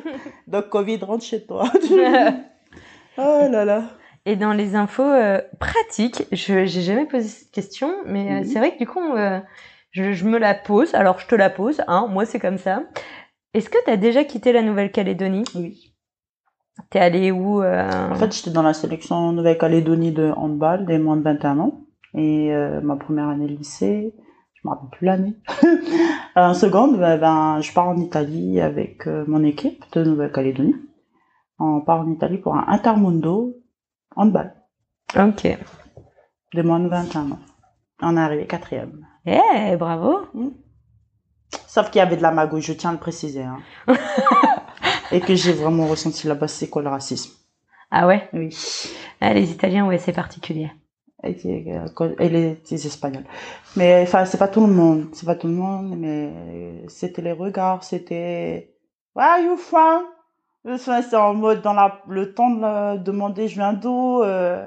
*laughs* Donc, Covid, rentre chez toi. *laughs* oh là là. Et dans les infos euh, pratiques, je j'ai jamais posé cette question, mais euh, c'est vrai que du coup, euh, je, je me la pose. Alors, je te la pose, hein, moi c'est comme ça. Est-ce que tu as déjà quitté la Nouvelle-Calédonie? Oui. T'es allé où euh, En fait, j'étais dans la sélection Nouvelle-Calédonie de handball des moins de 21 ans. Et euh, ma première année de lycée, je me rappelle plus l'année. *laughs* en seconde, ben, ben, je pars en Italie avec euh, mon équipe de Nouvelle-Calédonie. On part en Italie pour un Intermundo handball Ok. des moins de 21 ans. On est arrivé quatrième. Eh, bravo. Sauf qu'il y avait de la magouille, je tiens à le préciser. Hein. *laughs* Et que j'ai vraiment ressenti là-bas, c'est quoi le racisme. Ah ouais? Oui. Ah, les Italiens, ouais, c'est particulier. et, et les, les Espagnols. Mais enfin, c'est pas tout le monde, c'est pas tout le monde, mais c'était les regards, c'était Where are you from? Enfin, c'est en mode dans la, le temps de la- demander je viens d'où? Euh,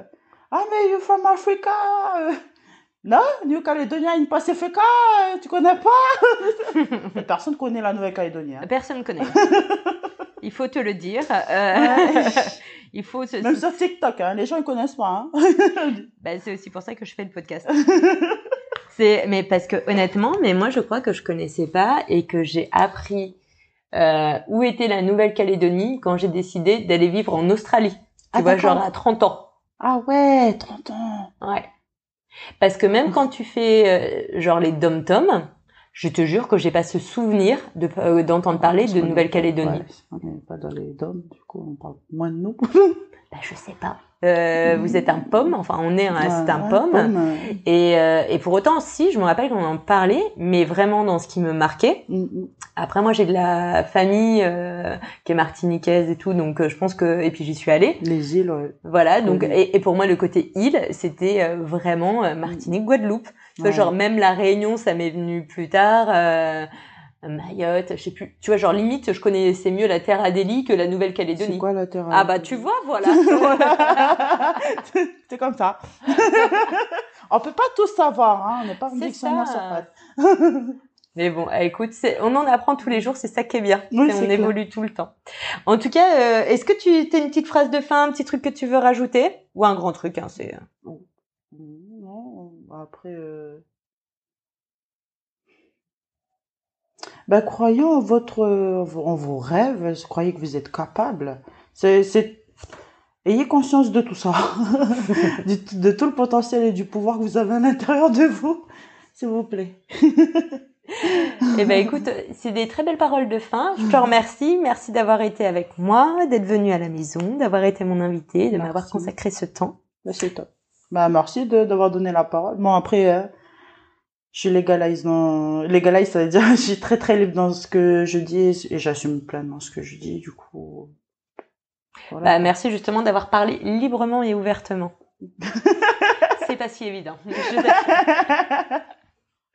ah mais you from Africa? Non, New Caledonia in Pacifica, euh, tu connais pas? *laughs* Personne connaît la Nouvelle-Calédonie. hein. Personne connaît. *laughs* Il faut te le dire. Euh, Ouais. *laughs* il faut se... Même sur TikTok, hein, les gens ils connaissent pas. Hein. Bah, c'est aussi pour ça que je fais le podcast. c'est mais parce que honnêtement, mais moi je crois que je connaissais pas et que j'ai appris euh, où était la Nouvelle-Calédonie quand j'ai décidé d'aller vivre en Australie. Tu Ah, vois, genre à 30 ans. Ah ouais, 30 ans. Ouais. Parce que même quand tu fais euh, genre les dom-toms, je te jure que j'ai pas ce souvenir de euh, d'entendre parler Parce de Nouvelle-Calédonie. ouais, on n'est pas dans les dômes, du coup, on parle moins de nous. *laughs* Bah, je sais pas. Euh, vous êtes un pomme, enfin on est un, c'est un Ouais, pomme. Et, euh, et pour autant, si, je me rappelle qu'on en parlait, mais vraiment dans ce qui me marquait. mm, mm. Après, moi, j'ai de la famille euh, qui est martiniquaise et tout, donc euh, je pense que et puis j'y suis allée. Les îles, ouais. Voilà, donc et, et pour moi, le côté île, c'était euh, vraiment Martinique, Guadeloupe. Tu vois, genre même la Réunion, ça m'est venu plus tard. Euh, Mayotte, je sais plus. Tu vois, genre limite, je connaissais mieux la Terre Adélie que la C'est Nouvelle-Calédonie. quoi la terre Ah bah tu vois, voilà. *laughs* C'est comme ça. *laughs* on peut pas tout savoir, hein. On n'est pas un C'est dictionnaire sur pattes. *laughs* Mais bon, eh, écoute, c'est- on en apprend tous les jours, c'est ça qui est bien. Oui, C'est- c'est on clair. évolue tout le temps. En tout cas, euh, est-ce que tu as une petite phrase de fin, un petit truc que tu veux rajouter? Ou un grand truc, hein, c'est... Mm, Non, après. Euh... Bah, croyons en votre, en vos rêves, croyez que vous êtes capable. C'est, c'est, ayez conscience de tout ça, *laughs* de tout le potentiel et du pouvoir que vous avez à l'intérieur de vous, s'il vous plaît. Eh ben écoute, c'est des très belles paroles de fin. Je te remercie. Merci d'avoir été avec moi, d'être venu à la maison, d'avoir été mon invité, de Merci. m'avoir consacré ce temps. Bah, c'est top. Bah, merci d'avoir donné la parole. Bon, après, euh, je suis légalise dans, légalise, ça veut dire, *laughs* je suis très très libre dans ce que je dis et j'assume pleinement ce que je dis, du coup. Voilà. Bah, merci justement d'avoir parlé librement et ouvertement. *laughs* c'est pas si évident. Je. *laughs*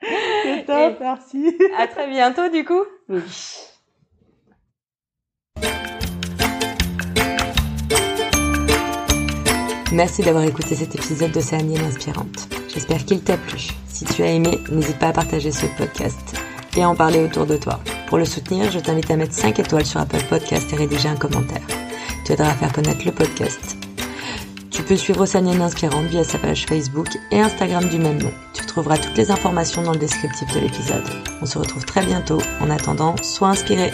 C'est top, merci. À très bientôt du coup. Oui. Merci d'avoir écouté cet épisode d'Océanienne Inspirante. J'espère qu'il t'a plu. Si tu as aimé, n'hésite pas à partager ce podcast et à en parler autour de toi. Pour le soutenir, je t'invite à mettre 5 étoiles sur Apple Podcast et rédiger un commentaire. Tu aideras à faire connaître le podcast. Tu peux suivre Océanienne Inspirante via sa page Facebook et Instagram du même nom. Tu trouveras toutes les informations dans le descriptif de l'épisode. On se retrouve très bientôt. En attendant, sois inspiré.